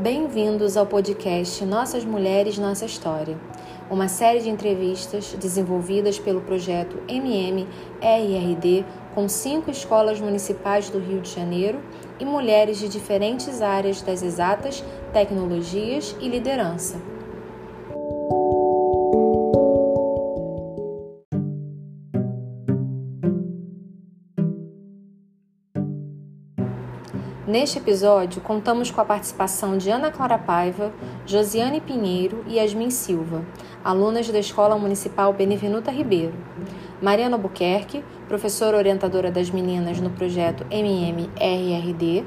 Bem-vindos ao podcast Nossas Mulheres, Nossa História, uma série de entrevistas desenvolvidas pelo projeto MMRRD com cinco escolas municipais do Rio de Janeiro e mulheres de diferentes áreas das exatas, tecnologias e liderança. Neste episódio, contamos com a participação de Ana Clara Paiva, Josiane Pinheiro e Yasmin Silva, alunas da Escola Municipal Benevenuta Ribeiro. Mariana Albuquerque, professora orientadora das meninas no projeto MMRRD,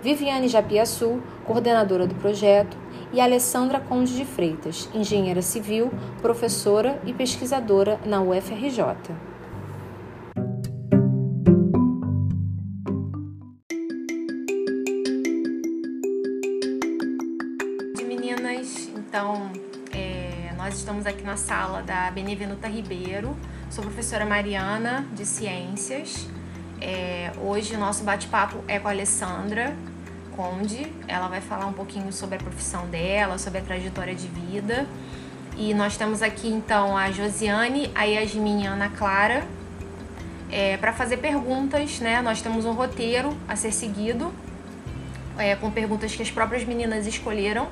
Viviane Japiaçu, coordenadora do projeto, e Alessandra Conde de Freitas, engenheira civil, professora e pesquisadora na UFRJ. Estamos aqui na sala da Benevenuta Ribeiro. Sou professora Mariana de Ciências. É, hoje o nosso bate-papo é com a Alessandra Conde. Ela vai falar um pouquinho sobre a profissão dela, sobre a trajetória de vida. E nós temos aqui então a Josiane, a Yasmin e a Ana Clara é, para fazer perguntas, né? Nós temos um roteiro a ser seguido é, com perguntas que as próprias meninas escolheram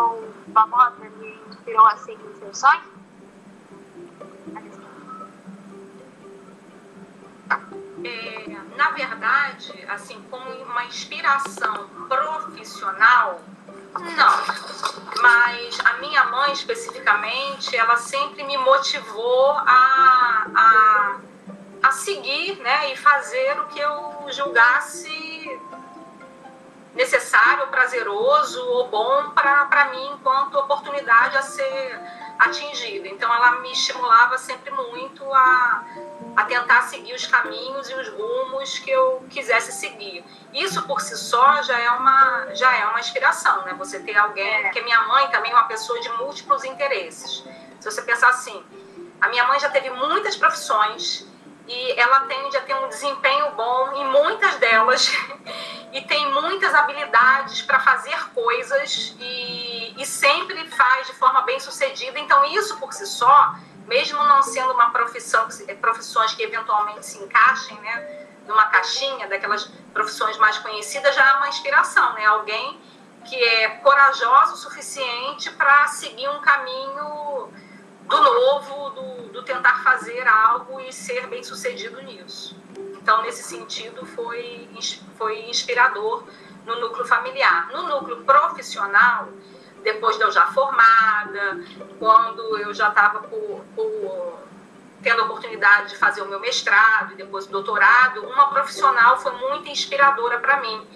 são famosas e inspirou a seguir seus sonhos? É, na verdade, assim, como uma inspiração profissional, não. Mas a minha mãe, especificamente, ela sempre me motivou a, a, a seguir né, e fazer o que eu julgasse necessário, prazeroso ou bom para mim enquanto oportunidade a ser atingida. Então ela me estimulava sempre muito a, a tentar seguir os caminhos e os rumos que eu quisesse seguir. Isso por si só já é uma já é uma inspiração, né? Você ter alguém, porque minha mãe também é uma pessoa de múltiplos interesses. Se você pensar assim, a minha mãe já teve muitas profissões e ela tende a ter um desempenho bom em muitas delas e tem muitas habilidades para fazer coisas e, e sempre faz de forma bem sucedida. Então, isso por si só, mesmo não sendo uma profissão, profissões que eventualmente se encaixem, né, numa caixinha daquelas profissões mais conhecidas, já é uma inspiração, né? Alguém que é corajoso o suficiente para seguir um caminho do novo, do, do tentar fazer algo e ser bem sucedido nisso. Então, nesse sentido, foi, foi inspirador no núcleo familiar. No núcleo profissional, depois de eu já formada, quando eu já estava por, por, tendo a oportunidade de fazer o meu mestrado e depois o doutorado, uma profissional foi muito inspiradora para mim,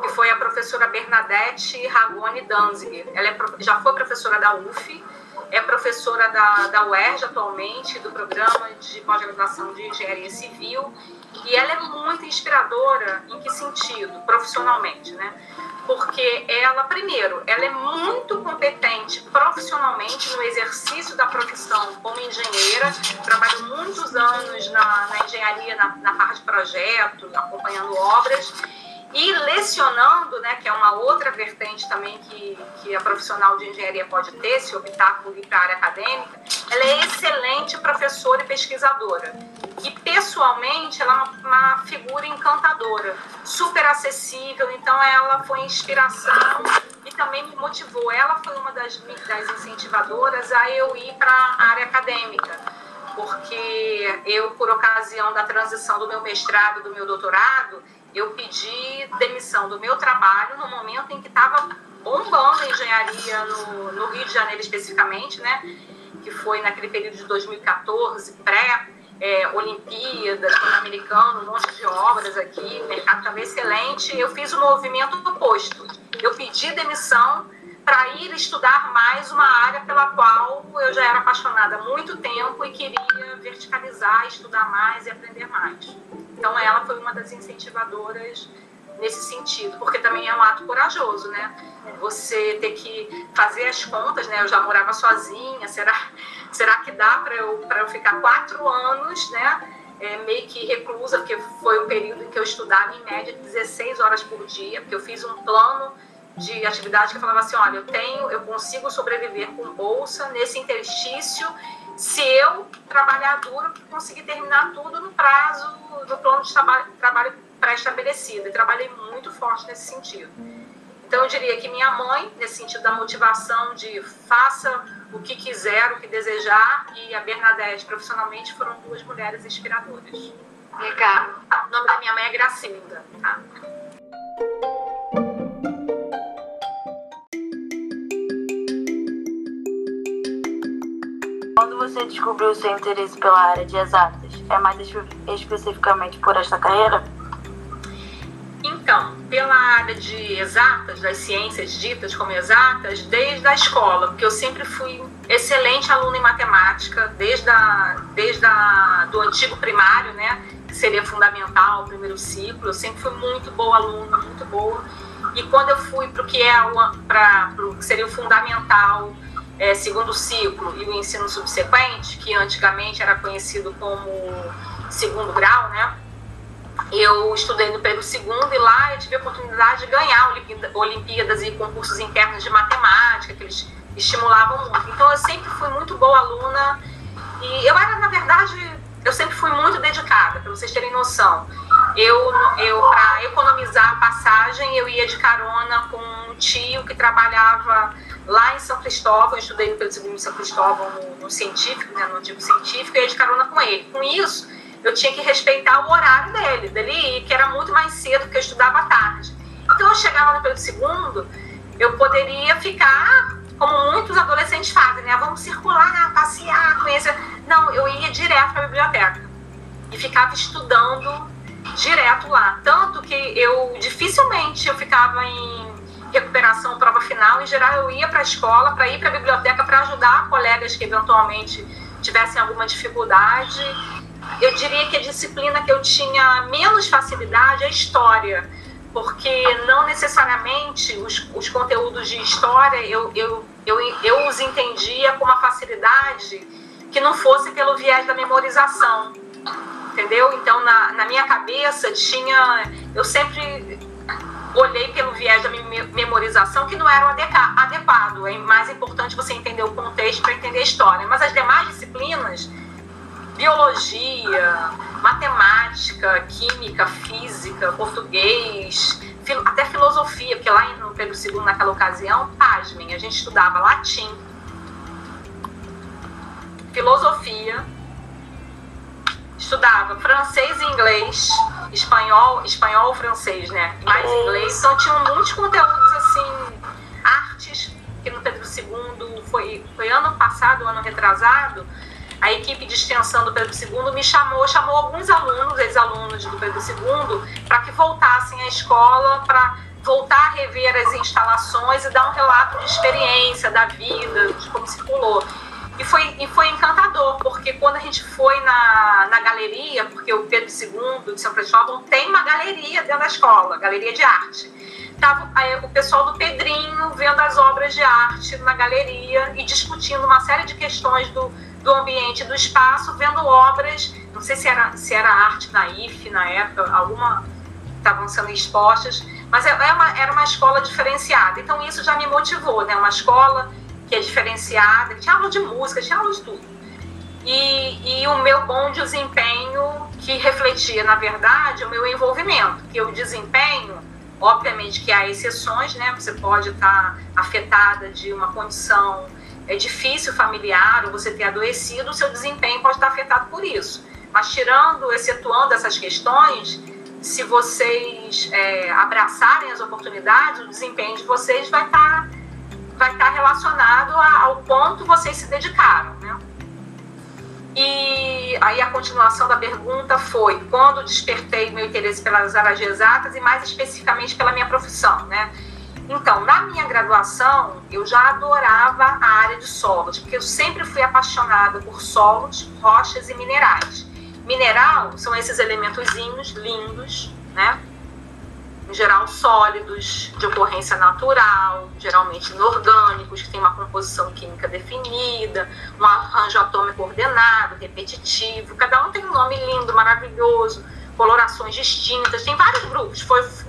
que foi a professora Bernadette Ragone Danziger. Ela é, já foi professora da UF, é professora da, da UERJ atualmente, do programa de pós-graduação de engenharia civil, e ela é muito inspiradora em que sentido? Profissionalmente, né? Porque ela, primeiro, ela é muito competente profissionalmente no exercício da profissão como engenheira, trabalha muitos anos na, na engenharia, na, na parte de projetos, acompanhando obras, e lecionando, né, que é uma outra vertente também que, que a profissional de engenharia pode ter, se optar por ir para a área acadêmica, ela é excelente professora e pesquisadora. E pessoalmente, ela é uma, uma figura encantadora, super acessível, então ela foi inspiração e também me motivou. Ela foi uma das, das incentivadoras a eu ir para a área acadêmica porque eu, por ocasião da transição do meu mestrado, do meu doutorado, eu pedi demissão do meu trabalho no momento em que estava bombando a engenharia no, no, Rio de Janeiro especificamente, né? Que foi naquele período de 2014, pré é, Olimpíadas, Pan-Americano, um monte de obras aqui, o mercado estava excelente. Eu fiz o movimento oposto. Eu pedi demissão para ir estudar mais uma área pela qual eu já era apaixonada há muito tempo e queria verticalizar, estudar mais e aprender mais. Então, ela foi uma das incentivadoras nesse sentido, porque também é um ato corajoso, né? Você ter que fazer as contas, né? Eu já morava sozinha, será, será que dá para eu, eu ficar quatro anos, né? É, meio que reclusa, porque foi o período em que eu estudava em média 16 horas por dia, porque eu fiz um plano de atividade que falava assim, olha, eu tenho, eu consigo sobreviver com bolsa nesse interstício se eu trabalhar duro conseguir terminar tudo no prazo do plano de trabalho, trabalho pré-estabelecido. E trabalhei muito forte nesse sentido. Então, eu diria que minha mãe, nesse sentido da motivação de faça o que quiser, o que desejar, e a Bernadette, profissionalmente, foram duas mulheres inspiradoras. Legal. O nome da minha mãe é Gracinda. Tá? Quando você descobriu o seu interesse pela área de exatas, é mais especificamente por esta carreira? Então, pela área de exatas, das ciências ditas como exatas, desde a escola, porque eu sempre fui excelente aluna em matemática, desde a, desde a, do antigo primário, né, que seria fundamental, o primeiro ciclo, eu sempre fui muito boa aluna, muito boa. E quando eu fui para o que é para o que seria o fundamental, é, segundo ciclo e o ensino subsequente, que antigamente era conhecido como segundo grau, né? Eu estudei no período segundo e lá eu tive a oportunidade de ganhar Olimpíadas e concursos internos de matemática, que eles estimulavam muito. Então eu sempre fui muito boa aluna e eu era, na verdade, eu sempre fui muito dedicada, para vocês terem noção. Eu, eu para economizar a passagem, eu ia de carona com um tio que trabalhava lá em São Cristóvão, eu estudei no período segundo em São Cristóvão, no, no científico, né, no antigo científico, e ia de carona com ele. Com isso, eu tinha que respeitar o horário dele, dele ir, que era muito mais cedo, porque eu estudava à tarde. Então eu chegava no período segundo, eu poderia ficar, como muitos adolescentes fazem, né? Vamos circular, passear, conhecer. Não, eu ia direto para a biblioteca e ficava estudando direto lá. Tanto que eu dificilmente eu ficava em recuperação, prova final. Em geral, eu ia para a escola, para ir para a biblioteca, para ajudar colegas que eventualmente tivessem alguma dificuldade eu diria que a disciplina que eu tinha menos facilidade é história, porque não necessariamente os, os conteúdos de história eu, eu, eu, eu os entendia com uma facilidade que não fosse pelo viés da memorização, entendeu? Então, na, na minha cabeça, tinha. Eu sempre olhei pelo viés da memorização que não era adequado. É mais importante você entender o contexto para entender a história. Mas as demais disciplinas biologia, matemática, química, física, português, até filosofia, porque lá no Pedro II, naquela ocasião, pasmem, a gente estudava latim, filosofia, estudava francês e inglês, espanhol, espanhol francês, né? Mais inglês. Então tinham muitos conteúdos assim, artes, que no Pedro II foi, foi ano passado, ano retrasado, a equipe de extensão do Pedro II me chamou, chamou alguns alunos, ex-alunos do Pedro II, para que voltassem à escola, para voltar a rever as instalações e dar um relato de experiência, da vida, de como circulou. E foi, e foi encantador, porque quando a gente foi na, na galeria, porque o Pedro II de São Cristóvão tem uma galeria dentro da escola, galeria de arte. Tava aí, o pessoal do Pedrinho vendo as obras de arte na galeria e discutindo uma série de questões do, do ambiente do espaço, vendo obras, não sei se era, se era arte na IF na época, alguma estavam sendo expostas, mas é, é uma, era uma escola diferenciada. Então isso já me motivou, né? Uma escola que é diferenciada, que tinha aula de música, tinha aula de tudo. E, e o meu bom desempenho que refletia, na verdade, o meu envolvimento, que o desempenho, obviamente que há exceções, né? Você pode estar afetada de uma condição é difícil familiar ou você ter adoecido, o seu desempenho pode estar afetado por isso. Mas tirando, excetuando essas questões, se vocês é, abraçarem as oportunidades, o desempenho de vocês vai estar, vai estar relacionado ao quanto vocês se dedicaram. Né? E aí a continuação da pergunta foi quando despertei meu interesse pelas áreas exatas e mais especificamente pela minha profissão, né? Então, na minha graduação, eu já adorava a área de solos, porque eu sempre fui apaixonada por solos, rochas e minerais. Mineral são esses elementozinhos lindos, né? em geral sólidos, de ocorrência natural, geralmente inorgânicos, que têm uma composição química definida, um arranjo atômico ordenado, repetitivo. Cada um tem um nome lindo, maravilhoso, colorações distintas. Tem vários grupos,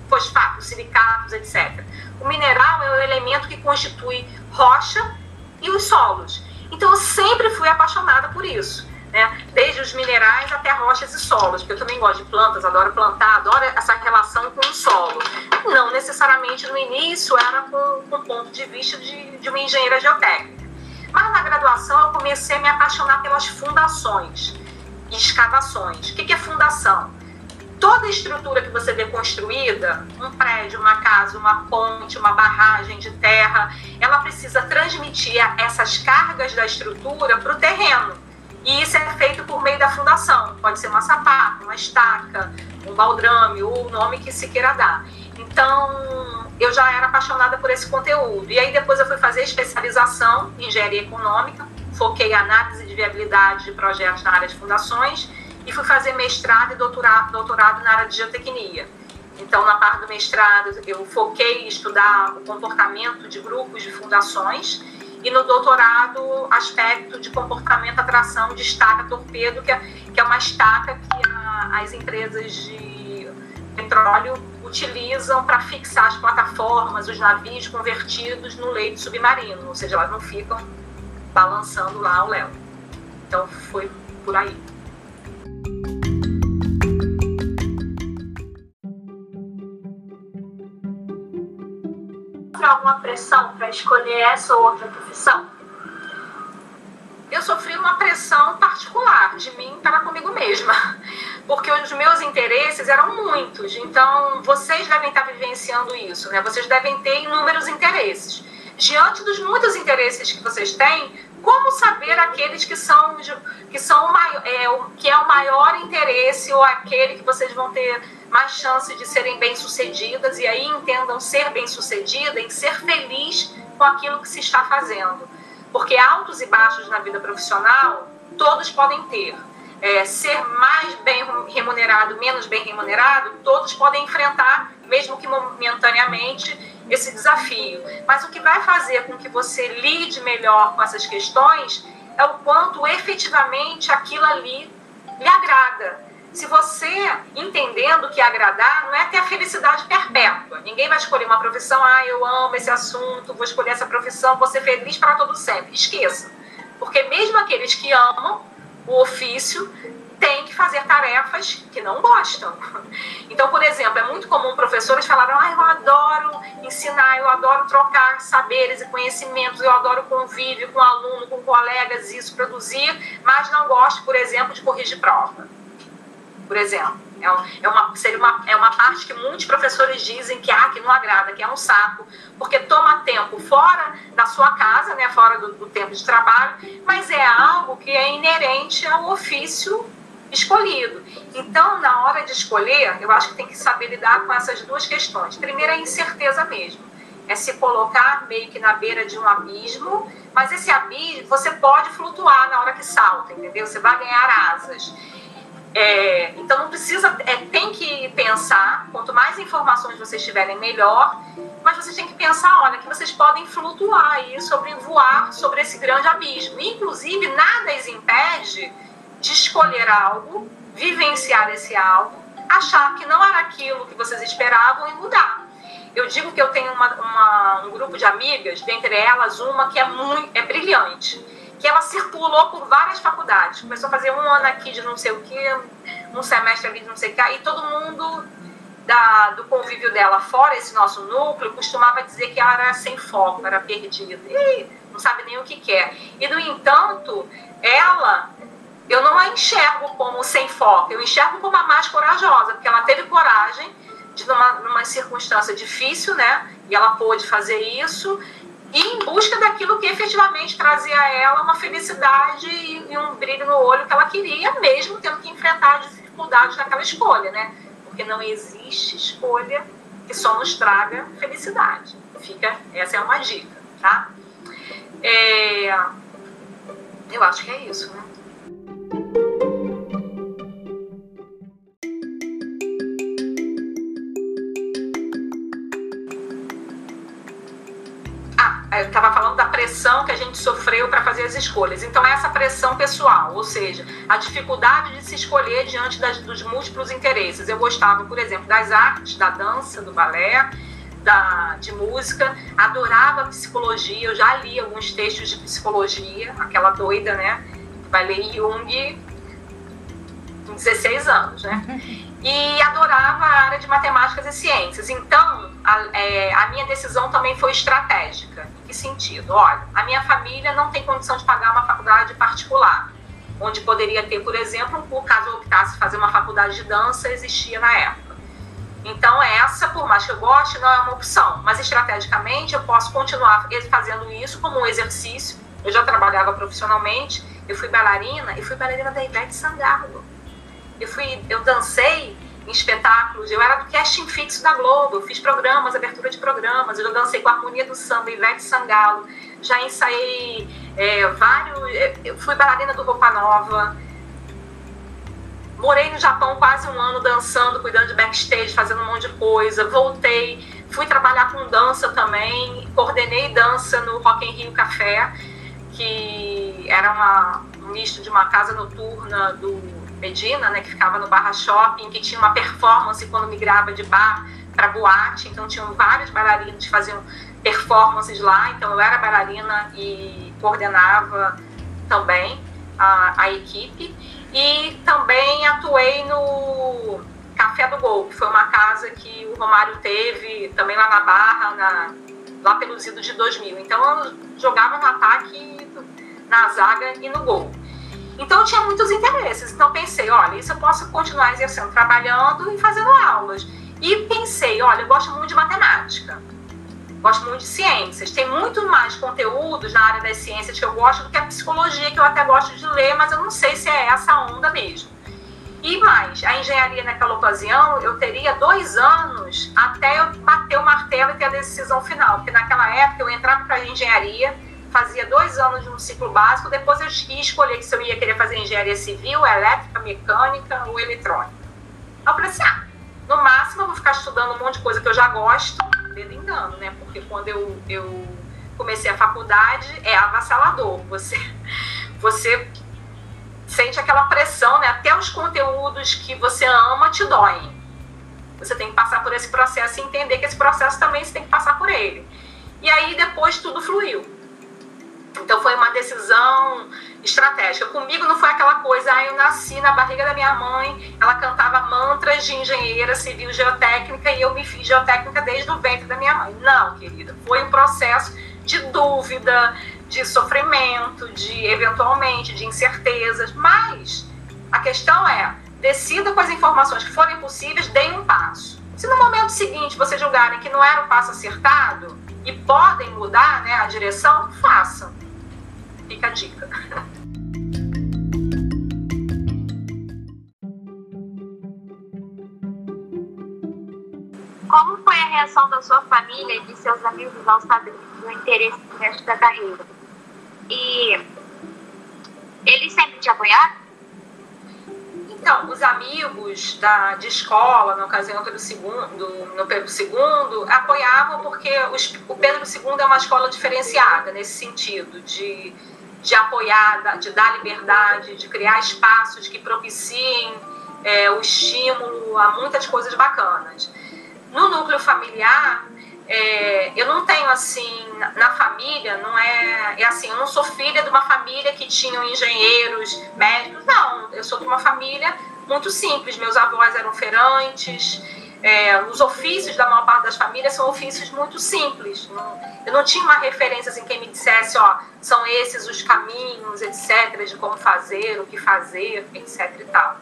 fosfatos, silicatos, etc. O mineral é o elemento que constitui rocha e os solos. Então eu sempre fui apaixonada por isso né? Desde os minerais até rochas e solos, porque eu também gosto de plantas, adoro plantar, adoro essa relação com o solo. Não necessariamente no início era com, o ponto de vista de, de uma engenheira geotécnica. Mas na graduação eu comecei a me apaixonar pelas fundações e escavações. O que é fundação? Toda estrutura que você vê construída, um prédio, uma casa, uma ponte, uma barragem de terra, ela precisa transmitir essas cargas da estrutura para o terreno e isso é feito por meio da fundação. Pode ser uma sapata, uma estaca, um baldrame, ou o nome que se queira dar. Então, eu já era apaixonada por esse conteúdo. E aí depois eu fui fazer especialização em engenharia econômica, foquei análise de viabilidade de projetos na área de fundações e fui fazer mestrado e doutorado, doutorado na área de geotecnia. Então, na parte do mestrado, eu foquei em estudar o comportamento de grupos de fundações e no doutorado, aspecto de comportamento, atração de estaca torpedo, que é, que é uma estaca que a, as empresas de petróleo utilizam para fixar as plataformas, os navios convertidos no leito submarino, ou seja, elas não ficam balançando lá ao léu. Então foi por aí. Alguma pressão para escolher essa ou outra profissão? Eu sofri uma pressão particular de mim para comigo mesma, porque os meus interesses eram muitos. Então, vocês devem estar vivenciando isso, né? Vocês devem ter inúmeros interesses. Diante dos muitos interesses que vocês têm, como saber aqueles que são que são o maior, é, o, que é o maior interesse ou aquele que vocês vão ter mais chance de serem bem-sucedidas e aí entendam ser bem-sucedida em ser feliz com aquilo que se está fazendo. Porque altos e baixos na vida profissional todos podem ter. É, ser mais bem remunerado, menos bem remunerado, todos podem enfrentar, mesmo que momentaneamente, esse desafio. Mas o que vai fazer com que você lide melhor com essas questões é o quanto efetivamente aquilo ali lhe agrada se você entendendo que agradar não é ter a felicidade perpétua. Ninguém vai escolher uma profissão, ah, eu amo esse assunto, vou escolher essa profissão, vou ser feliz para todo sempre. Esqueça. Porque mesmo aqueles que amam o ofício têm que fazer tarefas que não gostam. Então, por exemplo, é muito comum professores falarem, ah, eu adoro ensinar, eu adoro trocar saberes e conhecimentos, eu adoro convívio com aluno, com colegas, isso, produzir, mas não gosto, por exemplo, de corrigir prova por exemplo. É, é, uma, seria uma, é uma parte que muitos professores dizem que, ah, que não agrada, que é um saco, porque toma tempo fora da sua casa, né, fora do, do tempo de trabalho, mas é algo que é inerente ao ofício escolhido. Então, na hora de escolher, eu acho que tem que saber lidar com essas duas questões. Primeiro, é a incerteza mesmo. É se colocar meio que na beira de um abismo, mas esse abismo você pode flutuar na hora que salta, entendeu? Você vai ganhar asas. É, então não precisa, é, tem que pensar, quanto mais informações vocês tiverem, melhor, mas vocês têm que pensar, olha, que vocês podem flutuar aí sobre voar sobre esse grande abismo. Inclusive, nada as impede de escolher algo, vivenciar esse algo, achar que não era aquilo que vocês esperavam e mudar. Eu digo que eu tenho uma, uma, um grupo de amigas, dentre elas uma que é muito é brilhante que ela circulou por várias faculdades. Começou a fazer um ano aqui de não sei o que, um semestre ali de não sei o que, e todo mundo da, do convívio dela, fora esse nosso núcleo, costumava dizer que ela era sem foco, era perdida, e não sabe nem o que quer. E, no entanto, ela, eu não a enxergo como sem foco, eu enxergo como a mais corajosa, porque ela teve coragem de, numa, numa circunstância difícil, né, e ela pôde fazer isso, e em busca daquilo que efetivamente trazia a ela uma felicidade e, um brilho no olho que ela queria, mesmo tendo que enfrentar as dificuldades naquela escolha, né? Porque não existe escolha que só nos traga felicidade. Fica, essa é uma dica, tá? É, eu acho que é isso, né? Sofreu para fazer as escolhas. Então, é essa pressão pessoal, ou seja, a dificuldade de se escolher diante das, dos múltiplos interesses. Eu gostava, por exemplo, das artes, da dança, do balé, da, de música, adorava psicologia, eu já li alguns textos de psicologia, aquela doida, né? Vai ler Jung com 16 anos, né? E adorava a área de matemáticas e ciências. Então, a, é, a minha decisão também foi estratégica. Que sentido? Olha, a minha família não tem condição de pagar uma faculdade particular, onde poderia ter, por exemplo, um caso eu optasse fazer uma faculdade de dança, existia na época. Então, essa, por mais que eu goste, não é uma opção. Mas, estrategicamente, eu posso continuar fazendo isso como um exercício. Eu já trabalhava profissionalmente, eu fui bailarina, e fui bailarina da Ivete Sangalo. Eu, fui, eu dancei espetáculos, eu era do casting fixo da Globo, eu fiz programas, abertura de programas, eu dancei com a Harmonia do Samba, Ivete Sangalo, já ensaiei é, vários, é, eu fui bailarina do Roupa Nova, morei no Japão quase um ano dançando, cuidando de backstage, fazendo um monte de coisa, voltei, fui trabalhar com dança também, coordenei dança no Rock in Rio Café, que era uma, um misto de uma casa noturna do Medina, né, que ficava no Barra Shopping, que tinha uma performance quando migrava de bar para boate, então tinham vários bailarinos que faziam performances lá, então eu era bailarina e coordenava também a, a equipe e também atuei no Café do Gol, que foi uma casa que o Romário teve também lá na Barra, na, lá pelos idos de 2000. Então eu jogava no ataque, na zaga e no gol. Então eu tinha muitos interesses. Então pensei, olha, isso eu posso continuar exercendo, trabalhando e fazendo aulas. E pensei, olha, eu gosto muito de matemática. Gosto muito de ciências. Tem muito mais conteúdos na área das ciências que eu gosto do que a psicologia, que eu até gosto de ler, mas eu não sei se é essa onda mesmo. E mais, a engenharia naquela ocasião, eu teria dois anos até eu bater o martelo e ter a decisão final. Porque naquela época eu entrava para a engenharia, fazia dois anos um ciclo básico, depois eu ia escolher se eu ia querer fazer engenharia civil, elétrica, mecânica ou eletrônica. eu falei assim, ah, no máximo eu vou ficar estudando um monte de coisa que eu já gosto, dedo engano, né? Porque quando eu, eu comecei a faculdade, é avassalador. Você, você sente aquela pressão, né? Até os conteúdos que você ama te doem. Você tem que passar por esse processo e entender que esse processo também você tem que passar por ele. E aí depois tudo fluiu então foi uma decisão estratégica. Comigo não foi aquela coisa, ah, eu nasci na barriga da minha mãe, ela cantava mantras de engenheira civil geotécnica e eu me fiz geotécnica desde o ventre da minha mãe. Não, querida, foi um processo de dúvida, de sofrimento, de eventualmente de incertezas, mas a questão é, decida com as informações que forem possíveis, dê um passo. Se no momento seguinte vocês julgarem que não era o passo acertado e podem mudar né, a direção, façam Fica a dica. Como foi a reação da sua família e de seus amigos ao saber do interesse no resto da carreira? E eles sempre te apoiaram? Então, os amigos da, de escola, na ocasião pelo segundo, no Pedro II, apoiavam porque os, o Pedro II é uma escola diferenciada nesse sentido, de de apoiar, de dar liberdade, de criar espaços que propiciem é, o estímulo a muitas coisas bacanas. No núcleo familiar, é, eu não tenho assim, na família, não é, é assim, eu não sou filha de uma família que tinham engenheiros, médicos, não, eu sou de uma família muito simples, meus avós eram feirantes, é, os ofícios da maior parte das famílias são ofícios muito simples. Eu não tinha uma referência assim, quem me dissesse, ó, são esses os caminhos, etc., de como fazer, o que fazer, etc. e tal.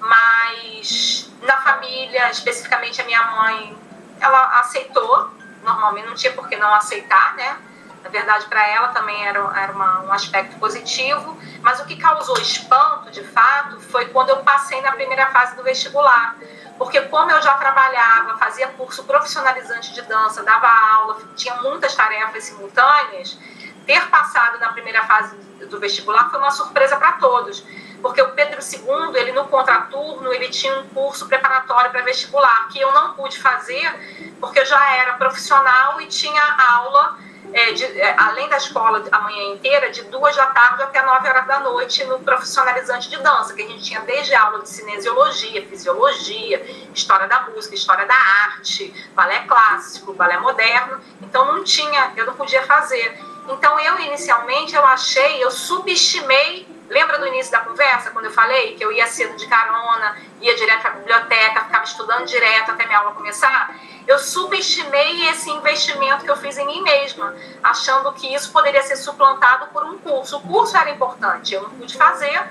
Mas na família, especificamente a minha mãe, ela aceitou, normalmente não tinha por que não aceitar, né? Na verdade, para ela também era, era uma, um aspecto positivo, mas o que causou espanto, de fato, foi quando eu passei na primeira fase do vestibular porque como eu já trabalhava, fazia curso profissionalizante de dança, dava aula, tinha muitas tarefas simultâneas, ter passado na primeira fase do vestibular foi uma surpresa para todos, porque o Pedro II, ele no contraturno, ele tinha um curso preparatório para vestibular, que eu não pude fazer, porque eu já era profissional e tinha aula é, de, é, além da escola a manhã inteira, de duas da tarde até nove horas da noite no profissionalizante de dança, que a gente tinha desde aula de cinesiologia, fisiologia, história da música, história da arte, balé clássico, balé moderno. Então não tinha, eu não podia fazer. Então eu inicialmente eu achei, eu subestimei Lembra do início da conversa, quando eu falei que eu ia cedo de carona, ia direto para a biblioteca, ficava estudando direto até minha aula começar? Eu subestimei esse investimento que eu fiz em mim mesma, achando que isso poderia ser suplantado por um curso. O curso era importante, eu não pude fazer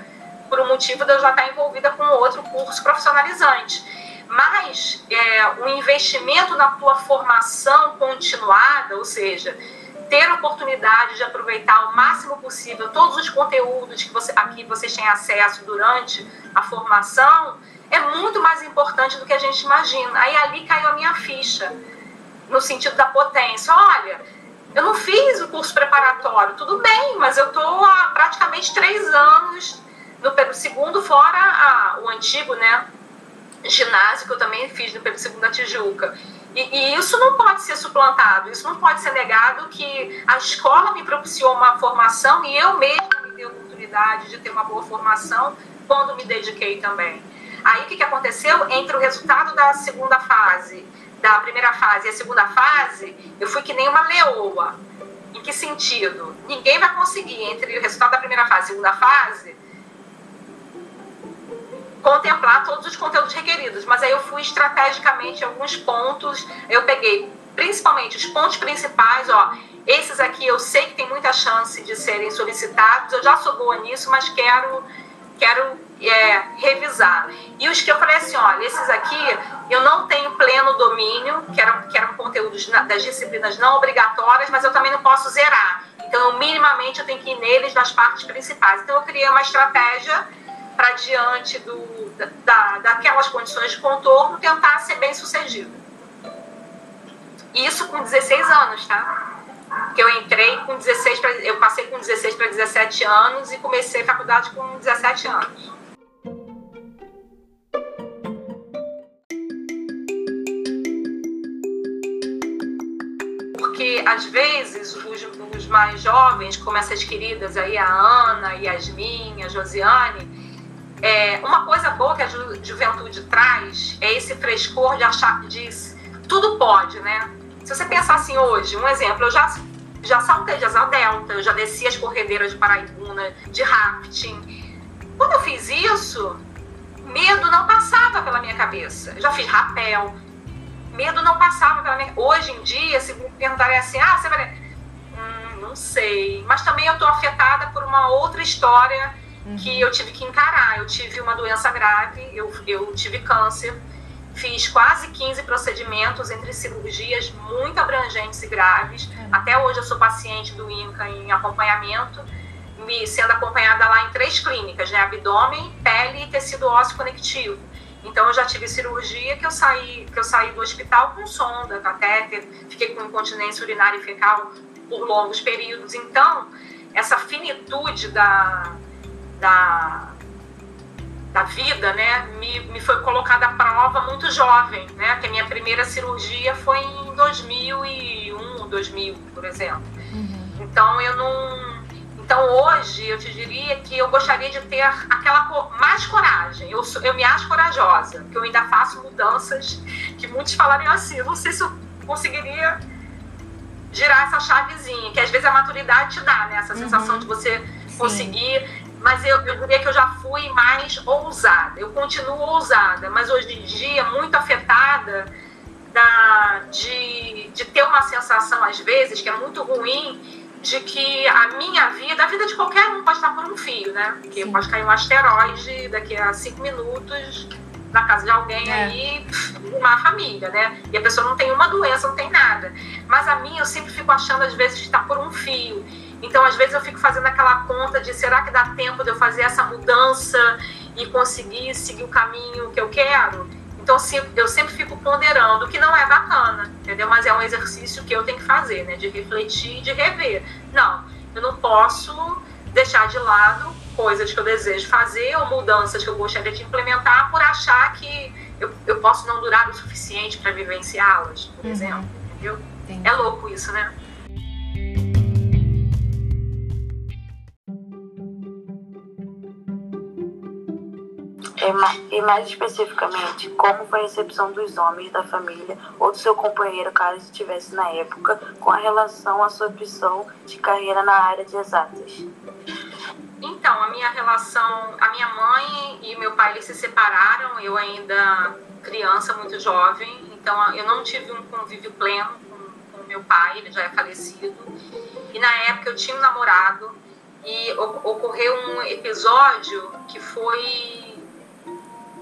por um motivo de eu já estar envolvida com outro curso profissionalizante. Mas é, o investimento na tua formação continuada, ou seja, ter a oportunidade de aproveitar o máximo possível todos os conteúdos que você, aqui vocês têm acesso durante a formação, é muito mais importante do que a gente imagina. Aí ali caiu a minha ficha, no sentido da potência. Olha, eu não fiz o curso preparatório, tudo bem, mas eu estou há praticamente três anos no segundo, fora a, o antigo, né? Ginásio que eu também fiz no Pedro II da Tijuca. E, e, isso não pode ser suplantado, isso não pode ser negado que a escola me propiciou uma formação e eu mesma me dei a oportunidade de ter uma boa formação quando me dediquei também. Aí o que, que aconteceu? Entre o resultado da segunda fase, da primeira fase e a segunda fase, eu fui que nem uma leoa. Em que sentido? Ninguém vai conseguir, entre o resultado da primeira fase e a segunda fase, contemplar todos os conteúdos requeridos, mas aí eu fui estrategicamente alguns pontos, eu peguei principalmente os pontos principais, ó, esses aqui eu sei que tem muita chance de serem solicitados, eu já sou boa nisso, mas quero quero é, revisar. E os que eu falei assim, olha, esses aqui eu não tenho pleno domínio, que eram, que eram conteúdos das disciplinas não obrigatórias, mas eu também não posso zerar. Então, minimamente, eu tenho que ir neles nas partes principais. Então, eu criei uma estratégia para diante do, da, daquelas condições de contorno, tentar ser bem sucedido. Isso com 16 anos, tá? Que eu entrei com 16, pra, eu passei com 16 para 17 anos e comecei a faculdade com 17 anos. Porque às vezes os, os mais jovens, como essas queridas aí, a Ana, Yasmin, a Josiane, é, uma coisa boa que a ju juventude traz é esse frescor de achar de tudo pode, né? Se você pensar assim hoje, um exemplo, eu já, já saltei de asa delta, eu já desci as corredeiras de Paraibuna, de rafting. Quando eu fiz isso, medo não passava pela minha cabeça. Eu já fiz rapel, medo não passava pela minha Hoje em dia, se me perguntarem assim, ah, você vai. Hum, não sei. Mas também eu estou afetada por uma outra história uhum. que eu tive que encarar. Eu tive uma doença grave, eu, eu tive câncer, fiz quase 15 procedimentos entre cirurgias muito abrangentes e graves. Uhum. Até hoje eu sou paciente do INCA em acompanhamento, me sendo acompanhada lá em três clínicas, né? Abdômen, pele e tecido ósseo conectivo. Então eu já tive cirurgia que eu saí, que eu saí do hospital com sonda, catéter, fiquei com incontinência urinária e fecal por longos períodos. Então, essa finitude da, da, da vida, né, me, me foi colocada à prova muito jovem, né, que a minha primeira cirurgia foi em 2001, 2000, por exemplo. Uhum. Então eu não, então hoje eu te diria que eu gostaria de ter aquela mais coragem. Eu, eu me acho corajosa, porque eu ainda faço mudanças que muitos falariam assim, não sei se eu conseguiria girar essa chavezinha, que às vezes a maturidade te dá, né? Essa sensação uhum. de você Sim. conseguir mas eu, eu diria que eu já fui mais ousada. Eu continuo ousada, mas hoje em dia muito afetada da, de, de ter uma sensação, às vezes, que é muito ruim, de que a minha vida, a vida de qualquer um pode estar por um fio, né? Porque Sim. pode cair um asteroide daqui a cinco minutos na casa de alguém é. aí, uma família, né? E a pessoa não tem uma doença, não tem nada. Mas a minha, eu sempre fico achando, às vezes, que está por um fio. Então, às vezes, eu fico fazendo aquela conta de será que dá tempo de eu fazer essa mudança e conseguir seguir o caminho que eu quero? Então, eu sempre fico ponderando, o que não é bacana, entendeu? Mas é um exercício que eu tenho que fazer, né? De refletir e de rever. Não, eu não posso deixar de lado coisas que eu desejo fazer ou mudanças que eu gostaria de implementar por achar que eu, eu posso não durar o suficiente para vivenciá-las, por uhum. exemplo, entendeu? Entendi. É louco isso, né? E mais especificamente, como foi a recepção dos homens da família ou do seu companheiro, caso estivesse na época, com a relação à sua opção de carreira na área de exatas? Então, a minha relação, a minha mãe e meu pai eles se separaram, eu ainda criança, muito jovem, então eu não tive um convívio pleno com, com meu pai, ele já é falecido. E na época eu tinha um namorado e ocorreu um episódio que foi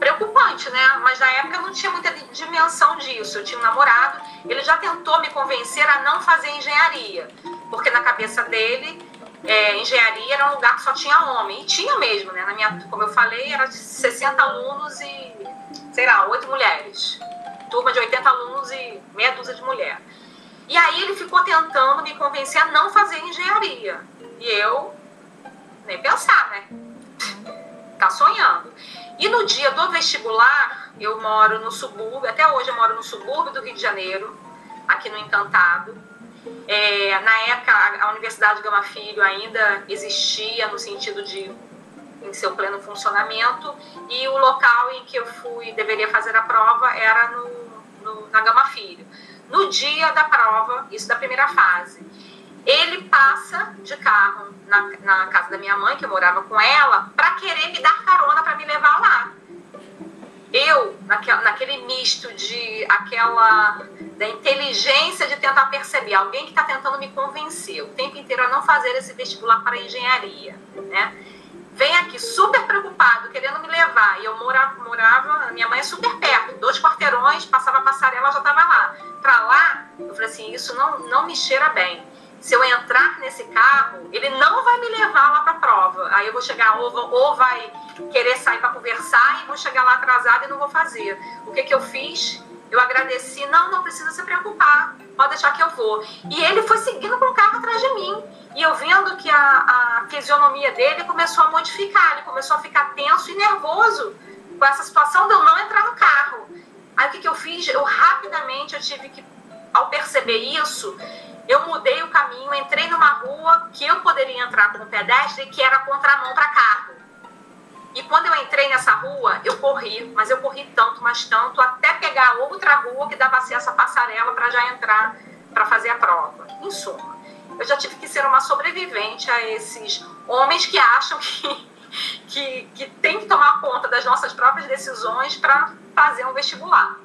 preocupante, né? Mas na época eu não tinha muita dimensão disso. Eu tinha um namorado, ele já tentou me convencer a não fazer engenharia, porque na cabeça dele é, engenharia era um lugar que só tinha homem. E tinha mesmo, né? Na minha, como eu falei, era de 60 alunos e, sei lá, oito mulheres. Turma de 80 alunos e meia dúzia de mulher. E aí ele ficou tentando me convencer a não fazer engenharia. E eu, nem pensar, né? Tá sonhando. E no dia do vestibular, eu moro no subúrbio, até hoje eu moro no subúrbio do Rio de Janeiro, aqui no Encantado. É, na época, a Universidade Gama Filho ainda existia no sentido de em seu pleno funcionamento e o local em que eu fui deveria fazer a prova era no, no, na Gama Filho. No dia da prova, isso da primeira fase, ele passa de carro na, na casa da minha mãe, que eu morava com ela, para querer me dar carona para me levar lá. Eu, naquele, naquele misto de aquela da inteligência de tentar perceber alguém que está tentando me convencer o tempo inteiro a não fazer esse vestibular para engenharia, né? Vem aqui super preocupado, querendo me levar. E eu morava, morava minha mãe é super perto, dois quarteirões, passava a passarela, já estava lá. Para lá, eu falei assim, isso não, não me cheira bem se eu entrar nesse carro, ele não vai me levar lá para a prova. Aí eu vou chegar, ou, ou vai querer sair para conversar e vou chegar lá atrasada e não vou fazer. O que, que eu fiz? Eu agradeci, não, não precisa se preocupar, pode deixar que eu vou. E ele foi seguindo com o carro atrás de mim. E eu vendo que a, a fisionomia dele começou a modificar, ele começou a ficar tenso e nervoso com essa situação de eu não entrar no carro. Aí o que, que eu fiz? Eu rapidamente eu tive que, ao perceber isso, eu mudei o caminho, entrei numa rua que eu poderia entrar como pedestre, que era contramão para carro. E quando eu entrei nessa rua, eu corri, mas eu corri tanto, mas tanto, até pegar outra rua que dava acesso à passarela para já entrar para fazer a prova. Em suma, eu já tive que ser uma sobrevivente a esses homens que acham que, que, que tem que tomar conta das nossas próprias decisões para fazer um vestibular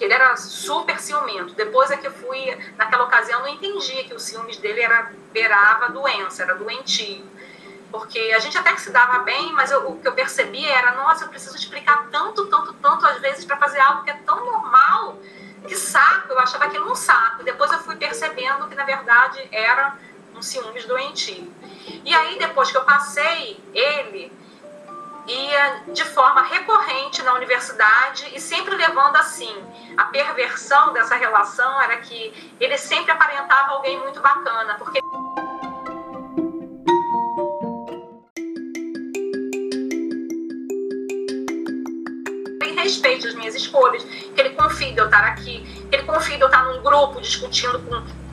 ele era super ciumento. Depois é que eu fui, naquela ocasião, não entendia que o ciúmes dele era beirava doença, era doentio. Porque a gente até que se dava bem, mas eu, o que eu percebia era, nossa, eu preciso explicar tanto, tanto, tanto às vezes para fazer algo que é tão normal. Que saco, eu achava aquilo um saco. Depois eu fui percebendo que, na verdade, era um ciúmes doentio. E aí, depois que eu passei, ele ia de forma recorrente na universidade e sempre levando assim. A perversão dessa relação era que ele sempre aparentava alguém muito bacana, porque ele respeite as minhas escolhas, que ele confie de eu estar aqui, que ele confie de eu estar num grupo discutindo com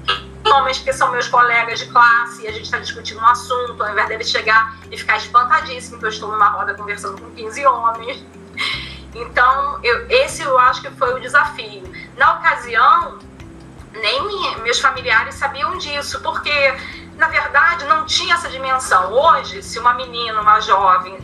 homens que são meus colegas de classe, e a gente está discutindo um assunto, ao invés dele chegar e ficar espantadíssimo que eu estou numa roda conversando com 15 homens. Então, eu, esse eu acho que foi o desafio. Na ocasião, nem meus familiares sabiam disso, porque, na verdade, não tinha essa dimensão. Hoje, se uma menina, uma jovem,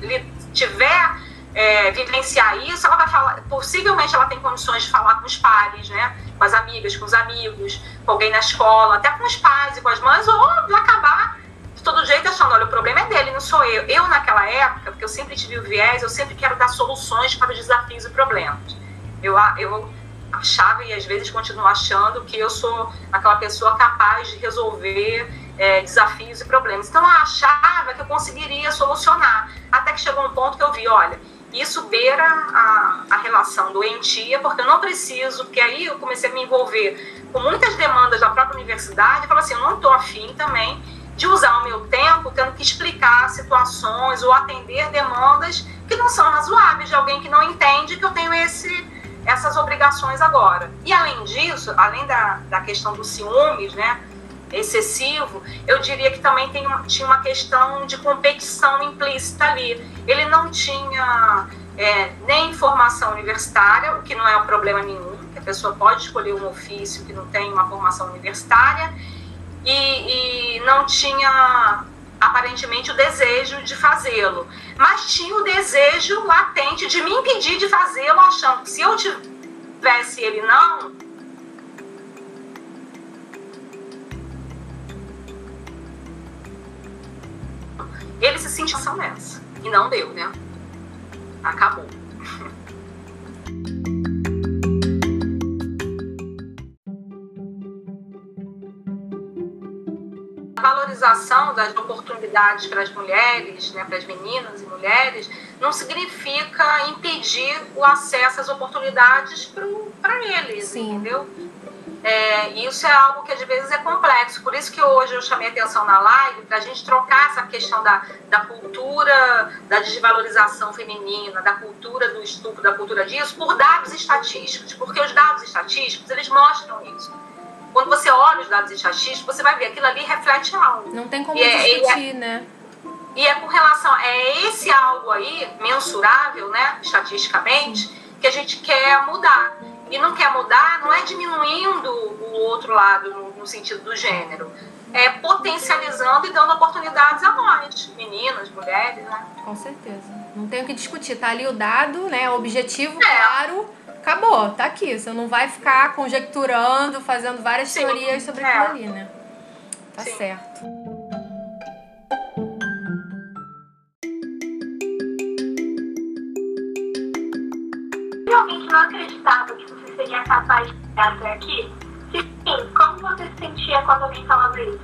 tiver é, vivenciar isso, ela vai falar, possivelmente ela tem condições de falar com os pares, né? Com as amigas, com os amigos, com alguém na escola, até com os pais e com as mães, ou acabar de todo jeito achando, olha, o problema é dele, não sou eu. Eu, naquela época, porque eu sempre tive o viés, eu sempre quero dar soluções para os desafios e problemas. Eu, eu achava e às vezes continuo achando que eu sou aquela pessoa capaz de resolver é, desafios e problemas. Então eu achava que eu conseguiria solucionar. Até que chegou um ponto que eu vi, olha, isso beira a, a relação doentia, porque eu não preciso, porque aí eu comecei a me envolver com muitas demandas da própria universidade, e falei assim, eu não estou afim também de usar o meu tempo tendo que explicar situações ou atender demandas que não são razoáveis de alguém que não entende que eu tenho esse, essas obrigações agora. E além disso, além da, da questão dos ciúmes, né, excessivo, eu diria que também tem tinha uma questão de competição implícita ali. Ele não tinha é, nem formação universitária, o que não é um problema nenhum, que a pessoa pode escolher um ofício que não tem uma formação universitária, e, e não tinha aparentemente o desejo de fazê-lo, mas tinha o desejo latente de me impedir de fazê-lo, achando que se eu tivesse ele não, ele se sentiu nessa. E não deu, né? Acabou. A valorização das oportunidades para as mulheres, né, para as meninas e mulheres, não significa impedir o acesso às oportunidades para eles, Sim. entendeu? É, isso é algo que às vezes é complexo. Por isso que hoje eu chamei atenção na live para a gente trocar essa questão da, da cultura da desvalorização feminina, da cultura do estupro, da cultura disso, por dados estatísticos. Porque os dados estatísticos, eles mostram isso. Quando você olha os dados estatísticos, você vai ver aquilo ali reflete algo. Não tem como e é, discutir, é, né? E é com relação, é esse algo aí, mensurável, né, estatisticamente, que a gente quer mudar e não quer mudar, não é diminuindo o outro lado no, no sentido do gênero, é potencializando e dando oportunidades a nós, meninas, mulheres, né? Com certeza. Não tem o que discutir, tá ali o dado, né? O objetivo é. claro, acabou, tá aqui. Você não vai ficar conjecturando, fazendo várias Sim. teorias sobre é. aquilo ali, né? Tá Sim. certo. Capaz de chegar até aqui? Se sim, como você se sentia quando alguém falava isso?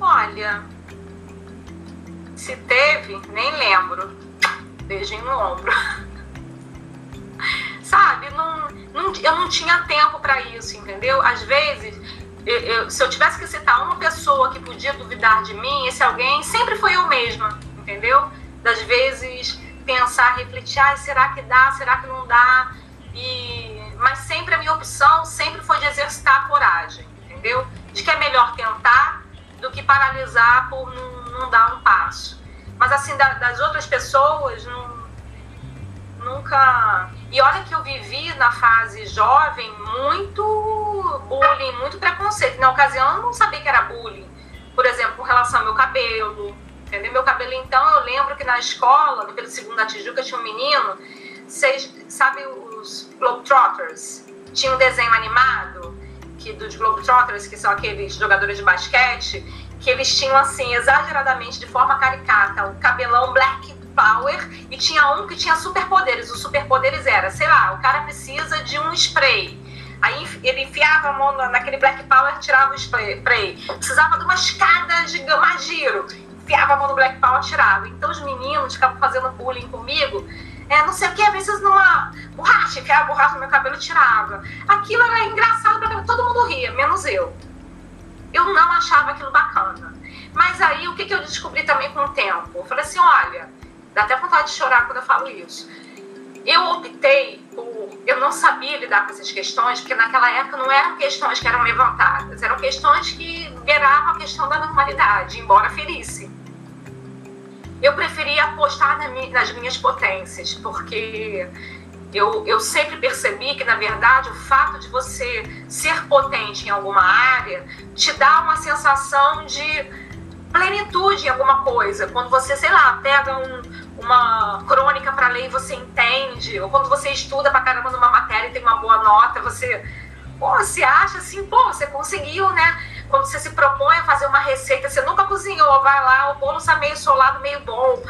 Olha, se teve, nem lembro. Beijinho no ombro. Sabe, não, não, eu não tinha tempo para isso, entendeu? Às vezes, eu, eu, se eu tivesse que citar uma pessoa que podia duvidar de mim, esse alguém sempre foi eu mesma, entendeu? Das vezes pensar, refletir, ah, será que dá, será que não dá? E, mas sempre a minha opção sempre foi de exercitar a coragem, entendeu? De que é melhor tentar do que paralisar por não, não dar um passo. Mas assim, da, das outras pessoas, não, nunca. E olha que eu vivi na fase jovem muito bullying, muito preconceito. Na ocasião eu não sabia que era bullying. Por exemplo, com relação ao meu cabelo, entendeu? Meu cabelo, então, eu lembro que na escola, pelo segundo da Tijuca, tinha um menino, vocês, sabe os Globetrotters? Tinha um desenho animado que dos Globetrotters, que são aqueles jogadores de basquete, que eles tinham, assim, exageradamente, de forma caricata, o cabelão black power, e tinha um que tinha superpoderes. Os superpoderes era, sei lá, o cara precisa de um spray. Aí ele enfiava a mão naquele Black Power e tirava o spray. Precisava de uma escada de giro enfiava a mão no Black Power e tirava. Então os meninos ficavam fazendo bullying comigo. É, não sei o que, às vezes numa borracha, enfiava a borracha no meu cabelo e tirava. Aquilo era engraçado pra todo mundo ria, menos eu. Eu não achava aquilo bacana. Mas aí o que, que eu descobri também com o tempo? Eu falei assim: olha, dá até vontade de chorar quando eu falo isso. Eu optei por. Eu não sabia lidar com essas questões, porque naquela época não eram questões que eram levantadas, eram questões que beiravam a questão da normalidade, embora ferisse eu preferia apostar nas minhas potências, porque eu, eu sempre percebi que, na verdade, o fato de você ser potente em alguma área te dá uma sensação de plenitude em alguma coisa. Quando você, sei lá, pega um, uma crônica para ler e você entende, ou quando você estuda pra caramba numa matéria e tem uma boa nota, você, pô, você acha assim, pô, você conseguiu, né? Quando você se propõe a fazer uma receita, você nunca cozinhou, vai lá, o bolo está meio solado, meio bom.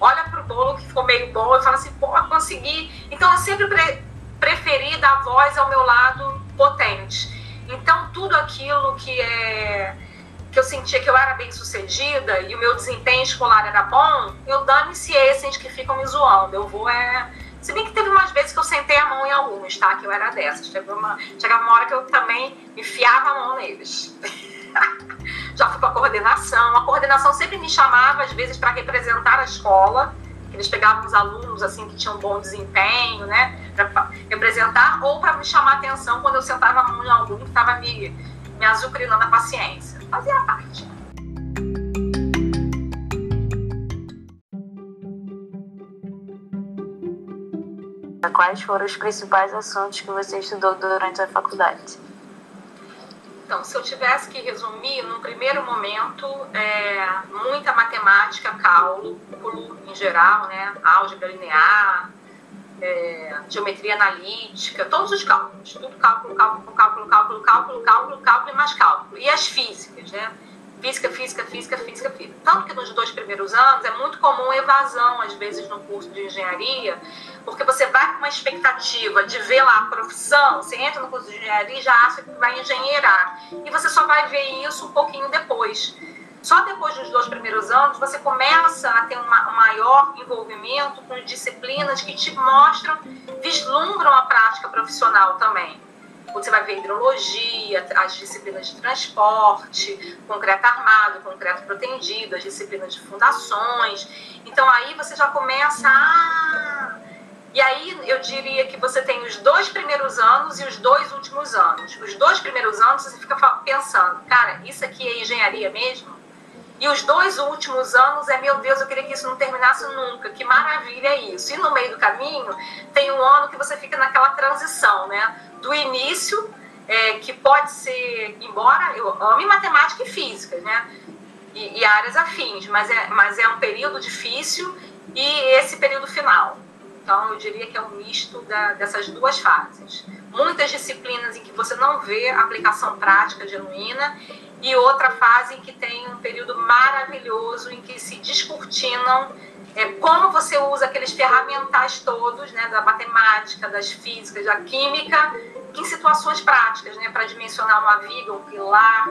Olha para o bolo que ficou meio bom e fala assim, pô, consegui. Então eu sempre pre preferi dar voz ao meu lado potente. Então tudo aquilo que é que eu sentia que eu era bem sucedida e o meu desempenho escolar era bom, eu dane-se esses que ficam me zoando. Eu vou é se bem que teve umas vezes que eu sentei a mão em alguns, tá? Que eu era dessas. Teve uma, chegava uma hora que eu também enfiava a mão neles. Já fui com a coordenação. A coordenação sempre me chamava, às vezes, para representar a escola. Eles pegavam os alunos, assim, que tinham bom desempenho, né? Para representar. Ou para me chamar a atenção quando eu sentava a mão em algum que estava me, me azucrinando a paciência. Fazia parte. Quais foram os principais assuntos que você estudou durante a faculdade? Então, se eu tivesse que resumir, no primeiro momento, é, muita matemática, cálculo em geral, né? álgebra linear, é, geometria analítica, todos os cálculos, tudo cálculo, cálculo, cálculo, cálculo, cálculo, cálculo, cálculo e mais cálculo. E as físicas, né? Física, física, física, física, física. Tanto que nos dois primeiros anos é muito comum evasão, às vezes, no curso de engenharia, porque você vai com uma expectativa de ver lá a profissão, você entra no curso de engenharia e já acha que vai engenheirar. E você só vai ver isso um pouquinho depois. Só depois dos dois primeiros anos você começa a ter um maior envolvimento com disciplinas que te mostram, vislumbram a prática profissional também. Você vai ver hidrologia, as disciplinas de transporte, concreto armado, concreto protendido, as disciplinas de fundações. Então aí você já começa a. E aí eu diria que você tem os dois primeiros anos e os dois últimos anos. Os dois primeiros anos você fica pensando, cara, isso aqui é engenharia mesmo? E os dois últimos anos é, meu Deus, eu queria que isso não terminasse nunca, que maravilha é isso. E no meio do caminho tem um ano que você fica naquela transição, né? Do início, é, que pode ser, embora eu ame matemática e física, né? E, e, áreas afins, mas é, mas é um período difícil e esse período final. Então, eu diria que é um misto da, dessas duas fases. Muitas disciplinas em que você não vê aplicação prática genuína e outra fase em que tem um período maravilhoso em que se descortinam é, como você usa aqueles ferramentais todos, né, da matemática, das físicas, da química, em situações práticas, né, para dimensionar uma viga, um pilar,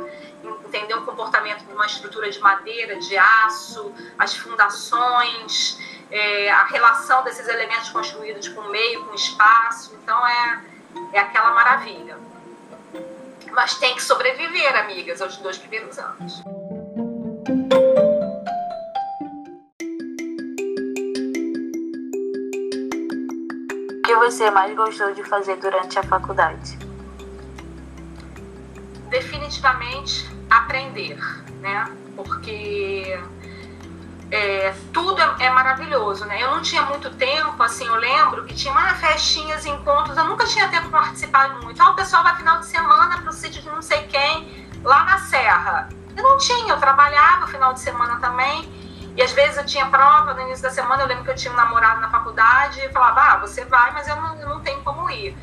entender o comportamento de uma estrutura de madeira, de aço, as fundações, é, a relação desses elementos construídos com o meio, com o espaço. Então, é, é aquela maravilha mas tem que sobreviver, amigas, aos dois primeiros anos. O que você mais gostou de fazer durante a faculdade? Definitivamente aprender, né? Porque é, tudo é, é, maravilhoso, né? Eu não tinha muito tempo, assim, eu lembro que tinha uma festinhas, encontros, eu nunca tinha tempo para participar muito. Ah, o pessoal vai final de semana para o sítio de não sei quem, lá na Serra. Eu não tinha, eu trabalhava final de semana também, e às vezes eu tinha prova no início da semana, eu lembro que eu tinha um namorado na faculdade, e falava, ah, você vai, mas eu não, eu não tenho como ir.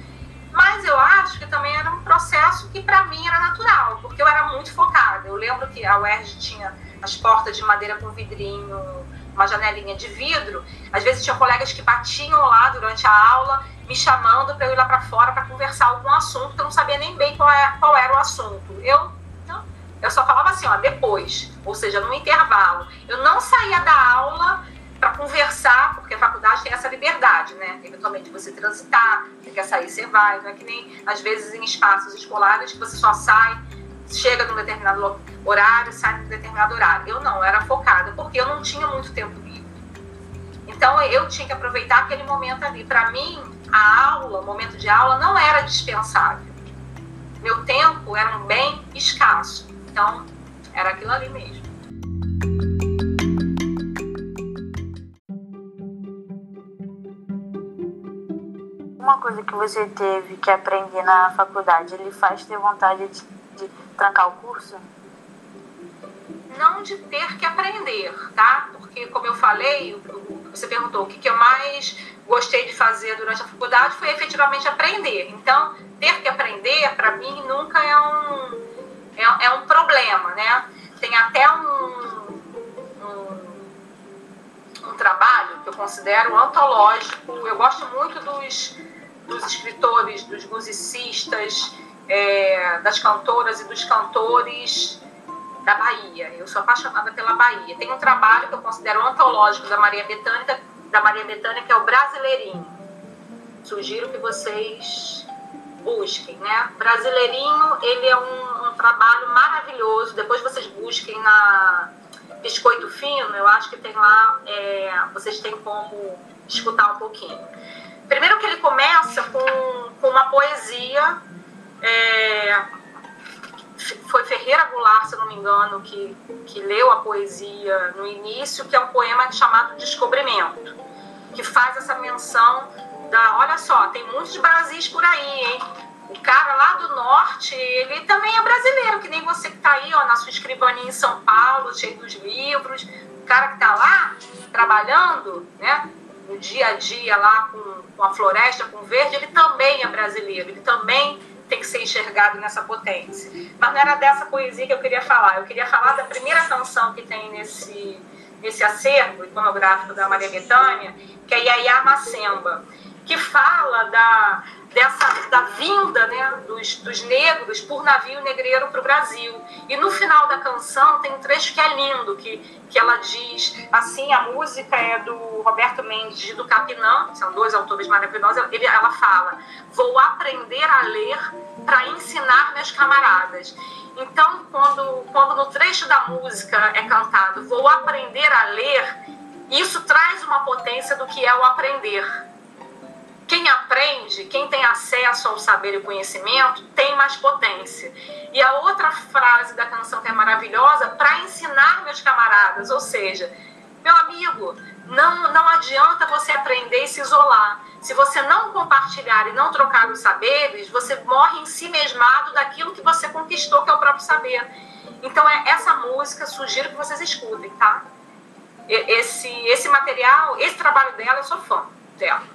Mas eu acho que também era um processo que para mim era natural, porque eu era muito focada. Eu lembro que a UERJ tinha as portas de madeira com vidrinho, uma janelinha de vidro. Às vezes tinha colegas que batiam lá durante a aula, me chamando para eu ir lá para fora para conversar algum assunto que eu não sabia nem bem qual, é, qual era o assunto. Eu não, eu só falava assim, ó, depois, ou seja, no intervalo. Eu não saía da aula para conversar, porque a faculdade tem essa liberdade, né? Eventualmente você transitar, você quer sair, você vai. Não é que nem, às vezes, em espaços escolares que você só sai chega num determinado horário, sai num determinado horário. Eu não, eu era focada, porque eu não tinha muito tempo livre. Então eu tinha que aproveitar aquele momento ali. Para mim, a aula, o momento de aula, não era dispensável. Meu tempo era um bem escasso. Então, era aquilo ali mesmo. Uma coisa que você teve que aprender na faculdade, ele faz ter vontade de trancar o curso? Não de ter que aprender, tá? Porque, como eu falei, você perguntou o que eu mais gostei de fazer durante a faculdade foi efetivamente aprender. Então, ter que aprender, para mim, nunca é um, é, é, um problema, né? Tem até um, um, um trabalho que eu considero antológico. Eu gosto muito dos, dos escritores, dos musicistas, é, das cantoras e dos cantores da Bahia. Eu sou apaixonada pela Bahia. Tem um trabalho que eu considero antológico da Maria Bethânia, da Maria Bethânia que é o Brasileirinho. Sugiro que vocês busquem, né? Brasileirinho, ele é um, um trabalho maravilhoso. Depois vocês busquem na Biscoito Fino, eu acho que tem lá, é, vocês têm como escutar um pouquinho. Primeiro que ele começa com, com uma poesia é, foi Ferreira Goulart, se não me engano, que, que leu a poesia no início, que é um poema chamado Descobrimento, que faz essa menção da. Olha só, tem muitos Brasis por aí, hein? O cara lá do norte, ele também é brasileiro, que nem você que está aí, ó, na sua escrivaninha em São Paulo, cheio dos livros. O cara que está lá trabalhando, né? No dia a dia lá com, com a floresta, com o verde, ele também é brasileiro, ele também tem que ser enxergado nessa potência. Mas não era dessa poesia que eu queria falar. Eu queria falar da primeira canção que tem nesse, nesse acervo iconográfico da Maria Bethânia, que é Yaya Macemba, que fala da, dessa, da vinda né, dos, dos negros por navio negreiro para o Brasil. E no final da canção tem um trecho que é lindo, que, que ela diz assim, a música é do Roberto Mendes e do Capinã, são dois autores maravilhosos, ele, ela fala, vou aprender a ler para ensinar meus camaradas. Então, quando, quando no trecho da música é cantado, vou aprender a ler, isso traz uma potência do que é o aprender quem aprende, quem tem acesso ao saber e conhecimento, tem mais potência. E a outra frase da canção que é maravilhosa, para ensinar meus camaradas, ou seja, meu amigo, não, não adianta você aprender e se isolar. Se você não compartilhar e não trocar os saberes, você morre em si mesmado daquilo que você conquistou, que é o próprio saber. Então, é essa música, sugiro que vocês escutem, tá? Esse, esse material, esse trabalho dela, eu sou fã dela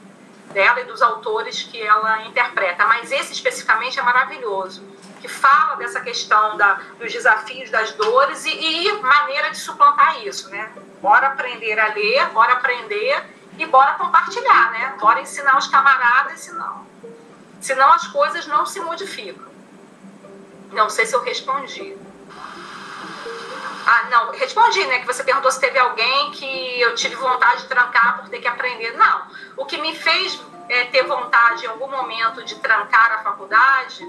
dela e dos autores que ela interpreta, mas esse especificamente é maravilhoso, que fala dessa questão da, dos desafios, das dores e, e maneira de suplantar isso, né? Bora aprender a ler, bora aprender e bora compartilhar, né? Bora ensinar os camaradas, senão, senão as coisas não se modificam. Não sei se eu respondi. Ah, não, respondi, né? Que você perguntou se teve alguém que eu tive vontade de trancar por ter que aprender. Não. O que me fez é, ter vontade em algum momento de trancar a faculdade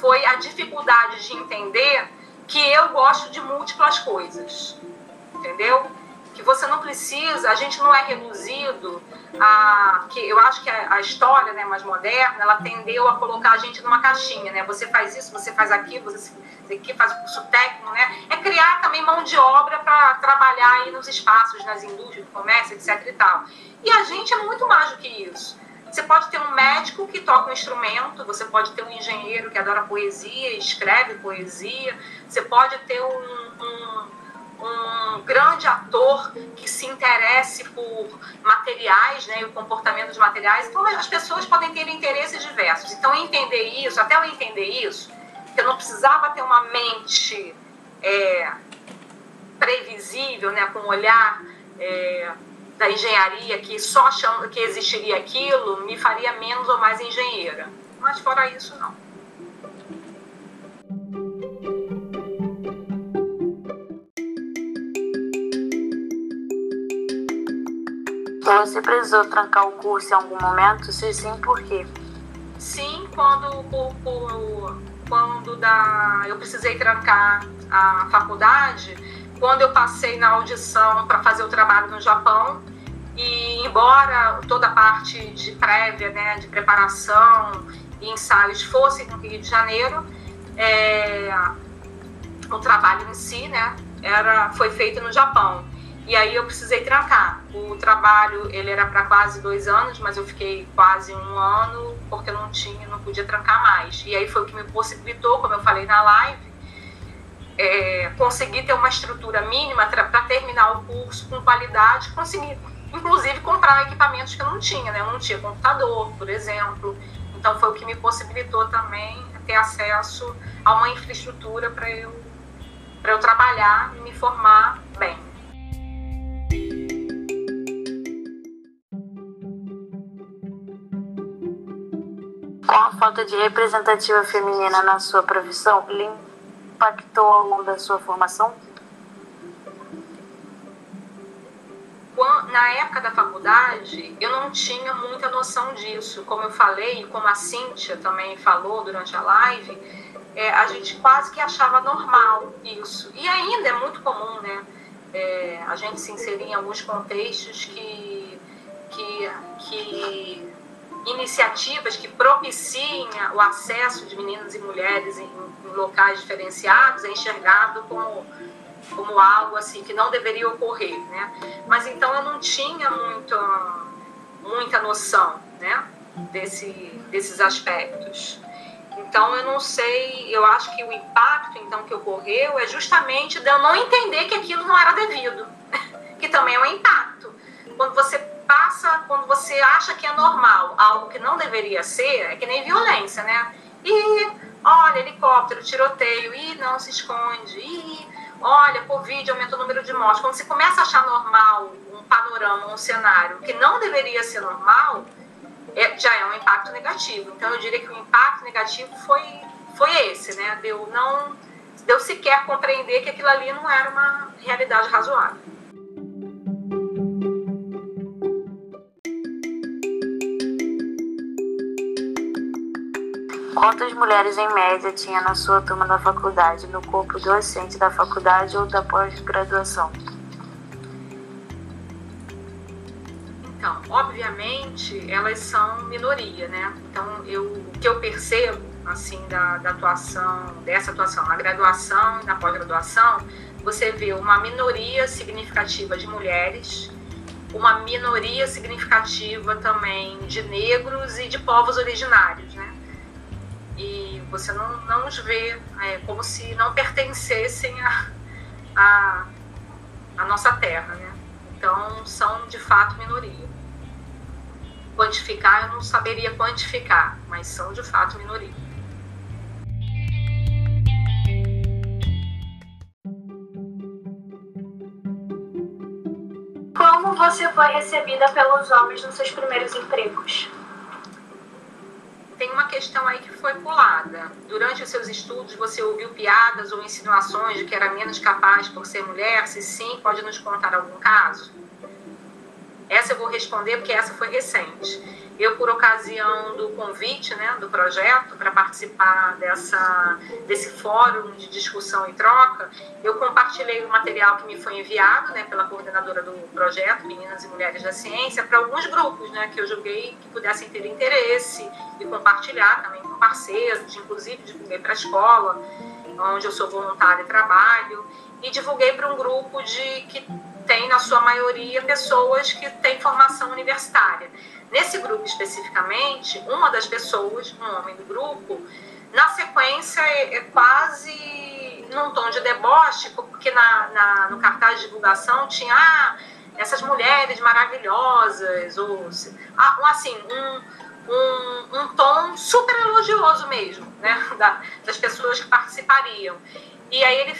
foi a dificuldade de entender que eu gosto de múltiplas coisas. Entendeu? Que você não precisa, a gente não é reduzido a que eu acho que a, a, história, né, mais moderna, ela tendeu a colocar a gente numa caixinha, né? Você faz isso, você faz aquilo, você, aqui faz curso técnico, né? É criar também mão de obra para trabalhar aí nos espaços, nas indústrias, no comércio, etc e tal. E a gente é muito mais do que isso. Você pode ter um médico que toca um instrumento, você pode ter um engenheiro que adora poesia, escreve poesia, você pode ter um, um um grande ator que se interesse por materiais, né, e o comportamento dos materiais. Então, as pessoas podem ter interesses diversos. Então, entender isso, até eu entender isso, eu não precisava ter uma mente é, previsível, né, com um olhar é, da engenharia que só achando que existiria aquilo, me faria menos ou mais engenheira. Mas fora isso, não. Você precisou trancar o curso em algum momento? Se sim, por quê? Sim, quando, por, quando da, eu precisei trancar a faculdade, quando eu passei na audição para fazer o trabalho no Japão, e embora toda a parte de prévia, né, de preparação e ensaios fosse no Rio de Janeiro, é, o trabalho em si, né, era, foi feito no Japão. E aí eu precisei trancar. O trabalho ele era para quase dois anos, mas eu fiquei quase um ano porque eu não tinha, não podia trancar mais. E aí foi o que me possibilitou, como eu falei na live, é, conseguir ter uma estrutura mínima para terminar o curso com qualidade, conseguir, inclusive, comprar equipamentos que eu não tinha, né? Eu não tinha computador, por exemplo. Então foi o que me possibilitou também ter acesso a uma infraestrutura para eu, eu trabalhar e me formar bem. Com a falta de representativa feminina na sua profissão, lhe impactou ao longo da sua formação? Na época da faculdade, eu não tinha muita noção disso. Como eu falei, como a Cíntia também falou durante a live, é, a gente quase que achava normal isso. E ainda é muito comum, né? É, a gente se inserir em alguns contextos que, que, que iniciativas que propiciem o acesso de meninas e mulheres em, em locais diferenciados é enxergado como, como algo assim que não deveria ocorrer, né? Mas então eu não tinha muito, muita noção, né? desse, desses aspectos. Então eu não sei, eu acho que o impacto então que ocorreu é justamente de eu não entender que aquilo não era devido, que também é um impacto. Quando você passa, quando você acha que é normal, algo que não deveria ser, é que nem violência, né? E olha, helicóptero, tiroteio, e não se esconde, e olha, Covid aumentou o número de mortes. Quando você começa a achar normal um panorama, um cenário que não deveria ser normal, é, já é um impacto negativo. Então, eu diria que o impacto negativo foi, foi esse, né? Deu não deu sequer compreender que aquilo ali não era uma realidade razoável. Quantas mulheres em média tinha na sua turma da faculdade, no corpo docente da faculdade ou da pós-graduação? Então, obviamente, elas são minoria, né? Então, eu, o que eu percebo, assim, da, da atuação, dessa atuação na graduação e na pós-graduação, você vê uma minoria significativa de mulheres, uma minoria significativa também de negros e de povos originários, né? Você não, não os vê é, como se não pertencessem a, a, a nossa terra, né? Então, são de fato minoria. Quantificar, eu não saberia quantificar, mas são de fato minoria. Como você foi recebida pelos homens nos seus primeiros empregos? Tem uma questão aí que foi pulada. Durante os seus estudos, você ouviu piadas ou insinuações de que era menos capaz por ser mulher? Se sim, pode nos contar algum caso? Essa eu vou responder porque essa foi recente. Eu, por ocasião do convite né, do projeto para participar dessa, desse fórum de discussão e troca, eu compartilhei o material que me foi enviado né, pela coordenadora do projeto, Meninas e Mulheres da Ciência, para alguns grupos né, que eu julguei que pudessem ter interesse e compartilhar também com parceiros, inclusive divulguei para a escola, onde eu sou voluntária e trabalho, e divulguei para um grupo de que tem, na sua maioria, pessoas que têm formação universitária. Nesse grupo especificamente, uma das pessoas, um homem do grupo, na sequência é, é quase num tom de deboche, porque na, na, no cartaz de divulgação tinha ah, essas mulheres maravilhosas, ou assim, um, um, um tom super elogioso mesmo, né, da, das pessoas que participariam. E aí ele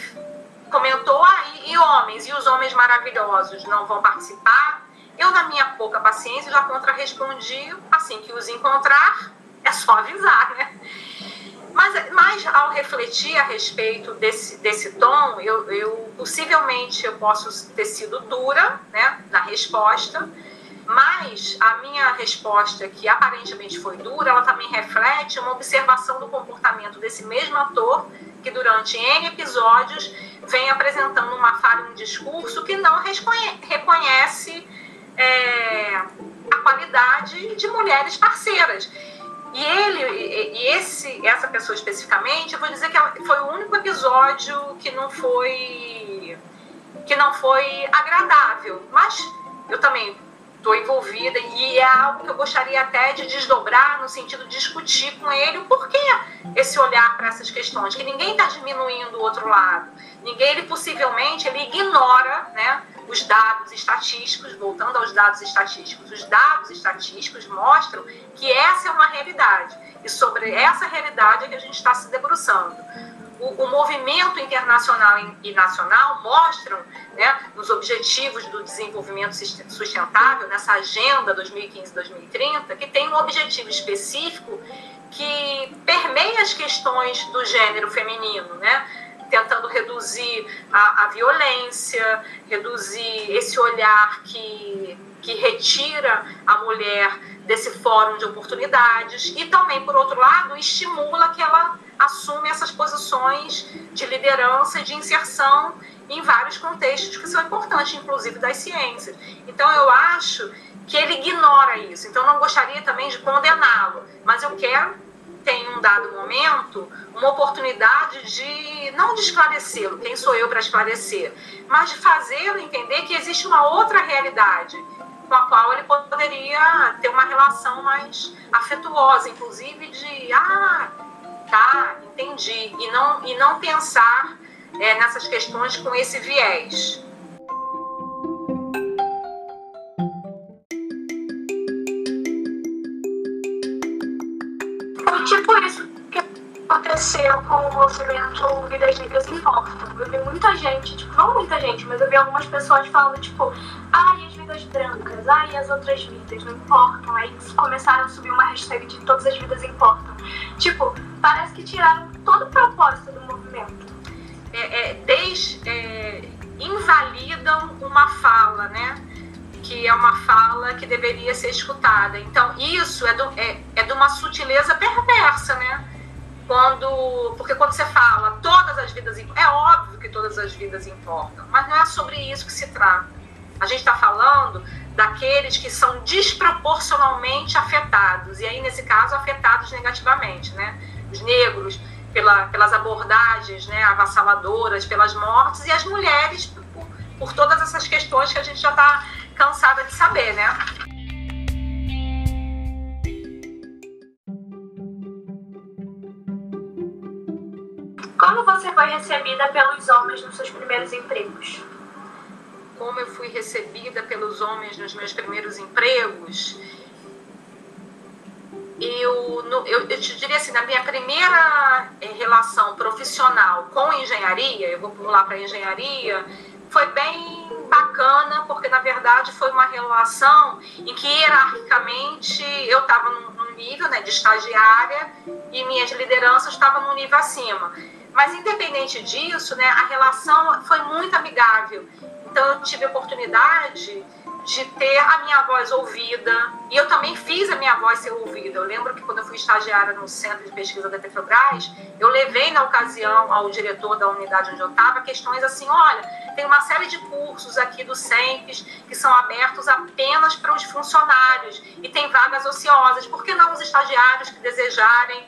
comentou, ah, e, e homens, e os homens maravilhosos não vão participar? Eu, na minha pouca paciência, já contra-respondi, assim que os encontrar, é só avisar, né? Mas, mas ao refletir a respeito desse, desse tom, eu, eu possivelmente eu posso ter sido dura né, na resposta, mas a minha resposta, que aparentemente foi dura, ela também reflete uma observação do comportamento desse mesmo ator que durante N episódios vem apresentando uma falha no discurso que não reconhece é, a qualidade de mulheres parceiras. E ele, e esse, essa pessoa especificamente, eu vou dizer que foi o único episódio que não foi que não foi agradável. Mas eu também estou envolvida e é algo que eu gostaria até de desdobrar no sentido de discutir com ele o porquê esse olhar para essas questões, que ninguém está diminuindo o outro lado, ninguém, ele possivelmente, ele ignora, né, os dados estatísticos, voltando aos dados estatísticos, os dados estatísticos mostram que essa é uma realidade e sobre essa realidade é que a gente está se debruçando o, o, movimento internacional e nacional mostram, né, nos objetivos do desenvolvimento sustentável, nessa agenda 2015-2030, que tem um objetivo específico que permeia as questões do gênero feminino, né? tentando reduzir a, a violência, reduzir esse olhar que, que retira a mulher desse fórum de oportunidades e também, por outro lado, estimula que ela assume essas posições de liderança e de inserção em vários contextos que são importantes, inclusive das ciências. Então, eu acho que ele ignora isso. Então, não gostaria também de condená-lo, mas eu quero tem um dado momento uma oportunidade de não de esclarecê-lo, quem sou eu para esclarecer, mas de fazê-lo entender que existe uma outra realidade com a qual ele poderia ter uma relação mais afetuosa, inclusive de ah, tá, entendi, e não, e não pensar é, nessas questões com esse viés. tipo isso que aconteceu com o movimento Vidas Negras Importam. Eu vi muita gente, tipo, não muita gente, mas eu vi algumas pessoas falando, tipo, as vidas brancas, ai, as outras vidas, não importam. Aí começaram a subir uma hashtag de todas as vidas importam. Tipo, parece que tiraram todo o propósito do movimento. É, é, des, é, invalidam uma fala, né? que é uma fala que deveria ser escutada. Então, isso é, do, é, é de uma sutileza perversa, né? Quando, porque quando você fala todas as vidas é óbvio que todas as vidas importam, mas não é sobre isso que se trata. A gente está falando daqueles que são desproporcionalmente afetados, e aí, nesse caso, afetados negativamente, né? Os negros, pela, pelas abordagens né, avassaladoras, pelas mortes, e as mulheres por, por todas essas questões que a gente já está cansada de saber, né? Como você foi recebida pelos homens nos seus primeiros empregos? Como eu fui recebida pelos homens nos meus primeiros empregos? Eu, eu, eu, te diria assim, na minha primeira eh, relação profissional com engenharia, eu vou pular para engenharia, foi bem bacana, porque na verdade foi uma relação em que hierarquicamente eu estava num nível né, de estagiária e minhas lideranças estavam num nível acima. Mas independente disso, né, a relação foi muito amigável. Então tive a oportunidade de ter a minha voz ouvida. E eu também fiz a minha voz ser ouvida. Eu lembro que quando eu fui estagiária no Centro de Pesquisa da Petrobras, eu levei na ocasião ao diretor da unidade onde eu estava questões assim: olha, tem uma série de cursos aqui do SEMPES que são abertos apenas para os funcionários e tem vagas ociosas. Por que não os estagiários que desejarem?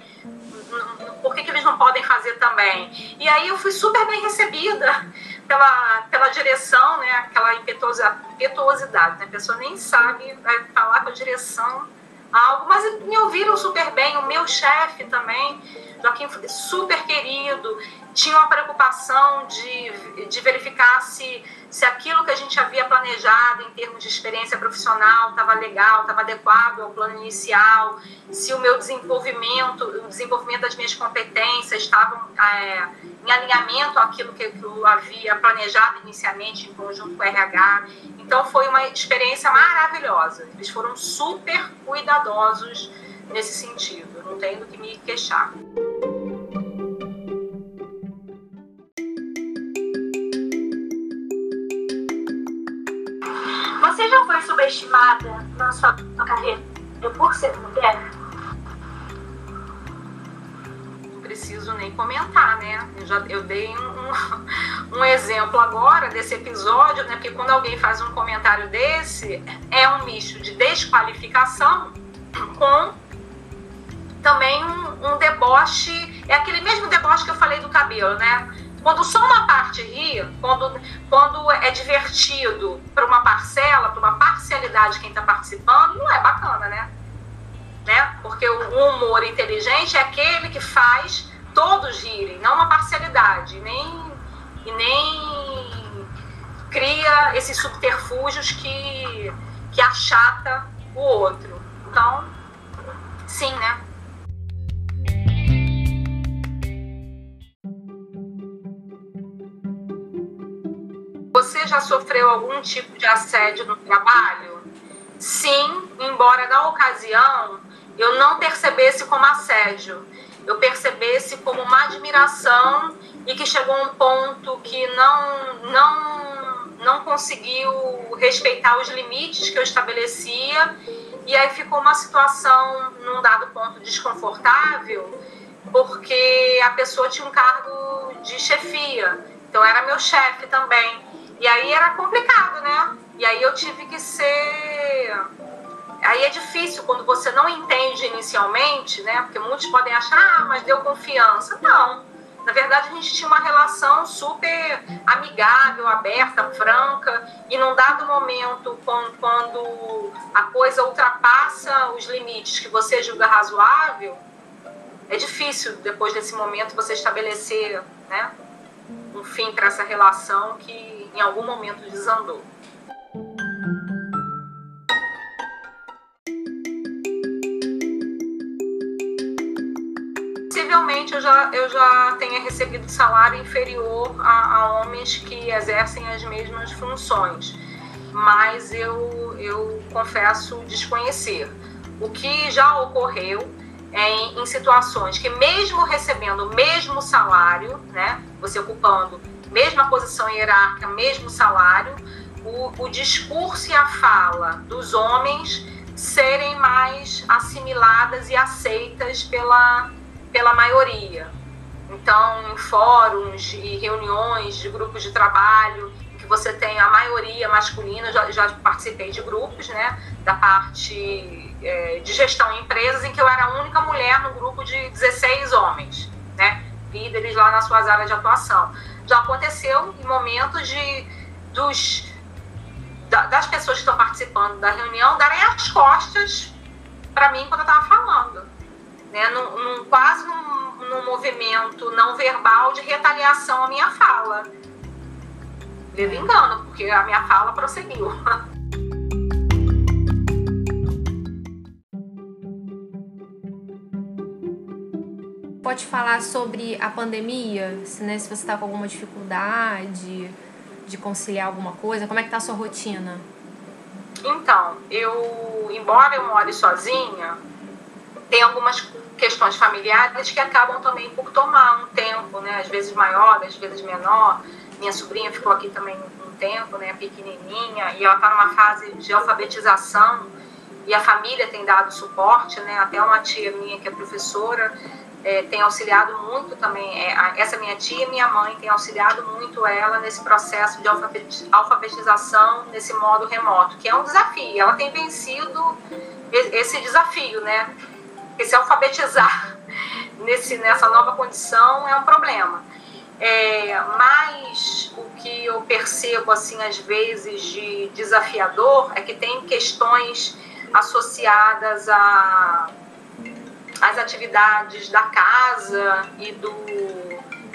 Por que, que eles não podem fazer também? E aí eu fui super bem recebida pela, pela direção, né, aquela impetuosidade, né, a pessoa nem sabe falar com a direção algo, mas me ouviram super bem, o meu chefe também, Joaquim super querido, tinha uma preocupação de, de verificar se, se aquilo que a gente havia planejado em termos de experiência profissional estava legal, estava adequado ao plano inicial, se o meu desenvolvimento, o desenvolvimento das minhas competências estavam é, em alinhamento àquilo que eu havia planejado inicialmente em conjunto com o RH. Então foi uma experiência maravilhosa. Eles foram super cuidadosos nesse sentido. Não tenho do que me queixar. Você já foi subestimada na sua carreira por ser mulher? Preciso nem comentar, né? Eu, já, eu dei um, um, exemplo agora desse episódio, né? Porque quando alguém faz um comentário desse, é um misto de desqualificação com também um, um deboche, é aquele mesmo deboche que eu falei do cabelo, né? Quando só uma parte ri, quando, quando é divertido para uma parcela, para uma parcialidade de quem está participando, não é bacana, né? né? Porque o humor inteligente é aquele que faz todos rirem, não uma parcialidade, nem, e nem cria esses subterfúgios que, que achata o outro. Então, sim, né? Você já sofreu algum tipo de assédio no trabalho? Sim, embora na ocasião eu não percebesse como assédio, eu percebesse como uma admiração e que chegou um ponto que não não não conseguiu respeitar os limites que eu estabelecia e aí ficou uma situação num dado ponto desconfortável porque a pessoa tinha um cargo de chefia então era meu chefe também e aí era complicado, né? E aí eu tive que ser. Aí é difícil quando você não entende inicialmente, né? Porque muitos podem achar, ah, mas deu confiança. Não. Na verdade, a gente tinha uma relação super amigável, aberta, franca, e num dado momento, quando a coisa ultrapassa os limites que você julga razoável, é difícil, depois desse momento, você estabelecer né, um fim para essa relação que em algum momento desandou. Eu já, eu já tenha recebido salário inferior a, a homens que exercem as mesmas funções, mas eu, eu confesso desconhecer. O que já ocorreu é em, em situações que, mesmo recebendo o mesmo salário, né, você ocupando mesma posição hierárquica, mesmo salário, o, o discurso e a fala dos homens serem mais assimiladas e aceitas pela, pela maioria. Então, fóruns e reuniões de grupos de trabalho, que você tem a maioria masculina, já, já participei de grupos, né, da parte é, de gestão em empresas, em que eu era a única mulher no grupo de 16 homens, né, líderes lá nas suas áreas de atuação. Já aconteceu em momentos de dos das pessoas que estão participando da reunião darem as costas para mim quando eu estava falando né, num, num, quase num, num, movimento não verbal de retaliação à minha fala. Devo engano, porque a minha fala prosseguiu. Pode falar sobre a pandemia, se, né, se você está com alguma dificuldade de conciliar alguma coisa, como é que está a sua rotina? Então, eu, embora eu more sozinha, tem algumas questões familiares que acabam também por tomar um tempo, né? Às vezes maior, às vezes menor. Minha sobrinha ficou aqui também um tempo, né? Pequenininha, e ela está numa fase de alfabetização e a família tem dado suporte, né? Até uma tia minha que é professora é, tem auxiliado muito também. É, essa minha tia e minha mãe tem auxiliado muito ela nesse processo de alfabetização nesse modo remoto, que é um desafio. Ela tem vencido esse desafio, né? Porque se alfabetizar nesse, nessa nova condição é um problema. É, mas o que eu percebo, assim, às vezes, de desafiador é que tem questões associadas a as atividades da casa e do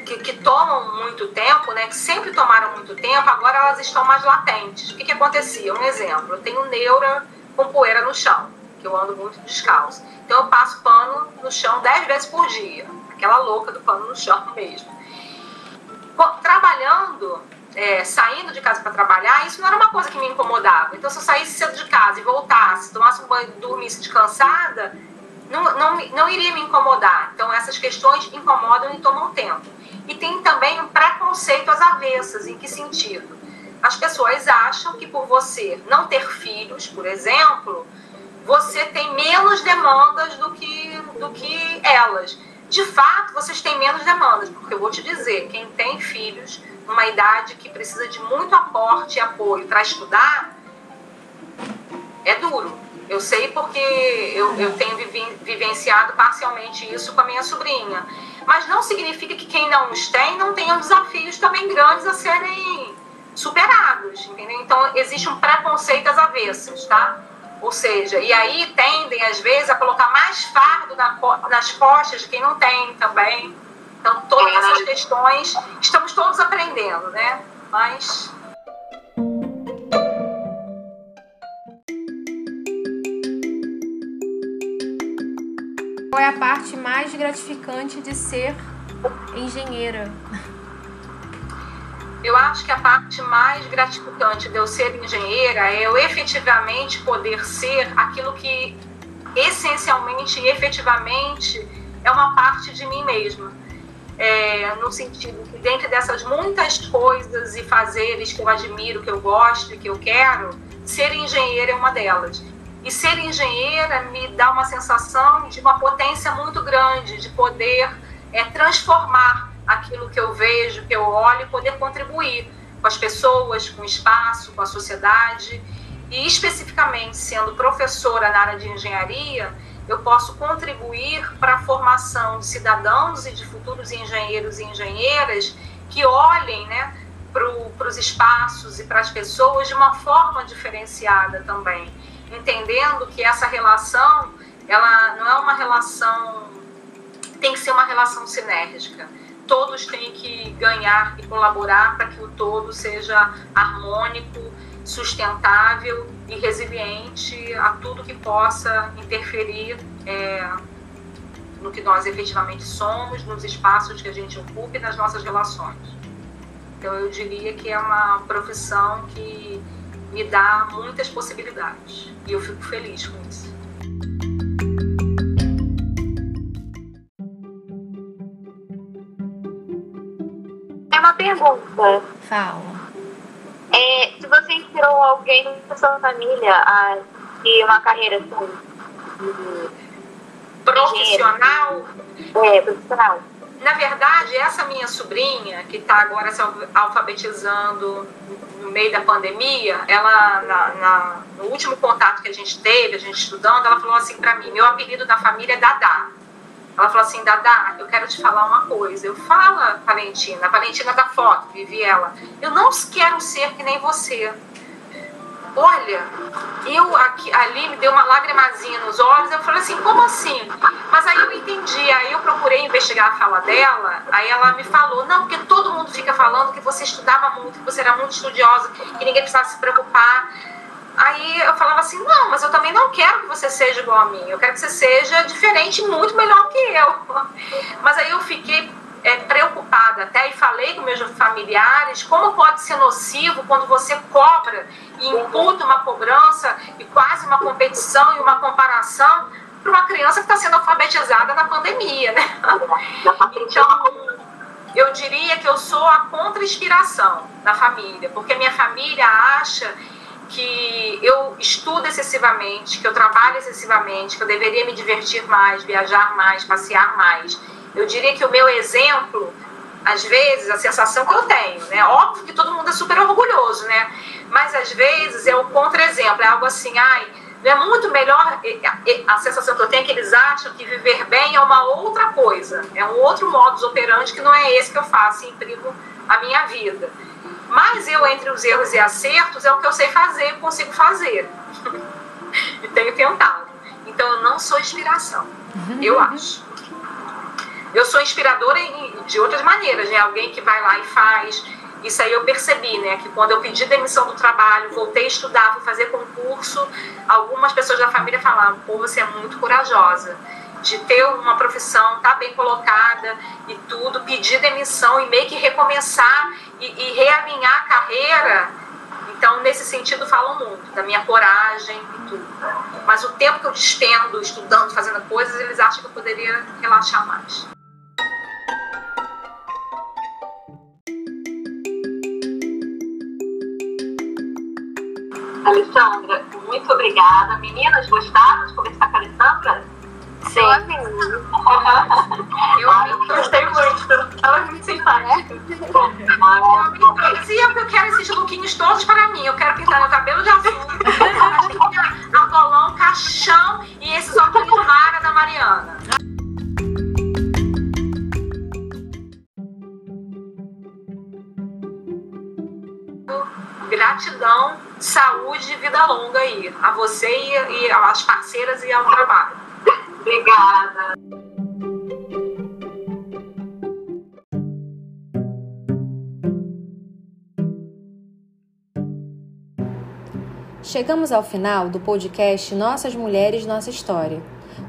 que, que, tomam muito tempo, né, que sempre tomaram muito tempo, agora elas estão mais latentes. O que, que acontecia? Um exemplo, eu tenho neura com poeira no chão, que eu ando muito descalço. Então eu passo pano no chão dez vezes por dia. Aquela louca do pano no chão mesmo. Trabalhando, é, saindo de casa para trabalhar, isso não era uma coisa que me incomodava. Então, se eu saísse cedo de casa e voltasse, tomasse um banho, dormisse descansada, não, não, não iria me incomodar. Então, essas questões incomodam e tomam tempo. E tem também um preconceito às avessas. Em que sentido? As pessoas acham que por você não ter filhos, por exemplo, você tem menos demandas do que, do que elas. De fato, vocês têm menos demandas, porque eu vou te dizer, quem tem filhos numa idade que precisa de muito aporte e apoio para estudar, é duro. Eu sei porque eu, eu tenho vivenciado parcialmente isso com a minha sobrinha. Mas não significa que quem não os tem não tenham desafios também grandes a serem superados, entendeu? Então, existe um preconceito às avessas, tá? Ou seja, e aí tendem, às vezes, a colocar mais fardo na, nas costas de quem não tem também. Então, todas essas questões, estamos todos aprendendo, né? Mas. Qual é a parte mais gratificante de ser engenheira? Eu acho que a parte mais gratificante de eu ser engenheira é eu efetivamente poder ser aquilo que essencialmente e efetivamente é uma parte de mim mesma. É, no sentido que dentro dessas muitas coisas e fazeres que eu admiro, que eu gosto e que eu quero, ser engenheira é uma delas. E ser engenheira me dá uma sensação de uma potência muito grande, de poder é, transformar aquilo que eu vejo, que eu olho, poder contribuir com as pessoas, com o espaço, com a sociedade. E especificamente sendo professora na área de engenharia, eu posso contribuir para a formação de cidadãos e de futuros engenheiros e engenheiras que olhem né, para os espaços e para as pessoas de uma forma diferenciada também, entendendo que essa relação ela não é uma relação tem que ser uma relação sinérgica todos têm que ganhar e colaborar para que o todo seja harmônico, sustentável e resiliente a tudo que possa interferir é, no que nós efetivamente somos, nos espaços que a gente ocupa e nas nossas relações. Então, eu diria que é uma profissão que me dá muitas possibilidades e eu fico feliz com isso. Uma pergunta. Fala. É, se você inspirou alguém da sua família a ter uma carreira assim, profissional? É, profissional. Na verdade, essa minha sobrinha, que está agora se alfabetizando no meio da pandemia, ela, na, na, no último contato que a gente teve, a gente estudando, ela falou assim para mim: meu apelido da família é Dadá. Ela falou assim, Dadá, eu quero te falar uma coisa. Eu fala, Valentina, a Valentina da foto, vivi ela. Eu não quero ser que nem você. Olha, eu aqui, ali me deu uma lagrimazinha nos olhos. Eu falei assim, como assim? Mas aí eu entendi. Aí eu procurei investigar a fala dela. Aí ela me falou, não, porque todo mundo fica falando que você estudava muito, que você era muito estudiosa, que ninguém precisava se preocupar. Aí eu falava assim: não, mas eu também não quero que você seja igual a mim, eu quero que você seja diferente, muito melhor que eu. Mas aí eu fiquei é, preocupada até e falei com meus familiares como pode ser nocivo quando você cobra e imputa uma cobrança e quase uma competição e uma comparação para uma criança que está sendo alfabetizada na pandemia, né? Então, eu diria que eu sou a contra-inspiração da família, porque minha família acha que eu estudo excessivamente, que eu trabalho excessivamente, que eu deveria me divertir mais, viajar mais, passear mais. Eu diria que o meu exemplo, às vezes, a sensação que eu tenho, né? Óbvio que todo mundo é super orgulhoso, né? Mas às vezes é o contra-exemplo, é algo assim, ai, não é muito melhor. A sensação que eu tenho é que eles acham que viver bem é uma outra coisa, é um outro modus operandi que não é esse que eu faço e imprimo a minha vida. Mas eu, entre os erros e acertos, é o que eu sei fazer, consigo fazer. e tenho tentado. Então, eu não sou inspiração, eu acho. Eu sou inspiradora de outras maneiras, né? Alguém que vai lá e faz. Isso aí eu percebi, né? Que quando eu pedi demissão do trabalho, voltei a estudar, fui fazer concurso, algumas pessoas da família falavam: pô, você é muito corajosa de ter uma profissão, tá bem colocada e tudo, pedir demissão e meio que recomeçar e, e realinhar a carreira. Então, nesse sentido, falam muito da minha coragem e tudo. Mas o tempo que eu despendo estudando, fazendo coisas, eles acham que eu poderia relaxar mais. Alessandra, muito obrigada. Meninas, gostaram de conversar com a Alessandra? Sim. Eu amei. Eu gostei muito. Ela é muito simpática. Se é porque eu quero esses lookinhos todos para mim. Eu quero pintar meu cabelo de azul, argolão, caixão e esses óculos Mara da Mariana. Gratidão, saúde e vida longa aí. A você e, e às parceiras e ao trabalho. Obrigada. Chegamos ao final do podcast Nossas Mulheres, Nossa História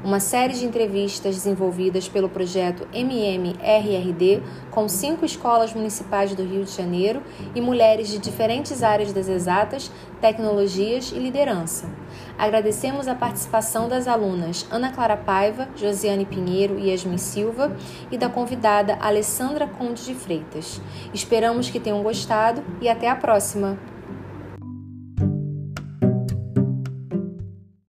uma série de entrevistas desenvolvidas pelo projeto MMRRD com cinco escolas municipais do Rio de Janeiro e mulheres de diferentes áreas das exatas, tecnologias e liderança. Agradecemos a participação das alunas Ana Clara Paiva, Josiane Pinheiro e Yasmin Silva e da convidada Alessandra Conde de Freitas. Esperamos que tenham gostado e até a próxima!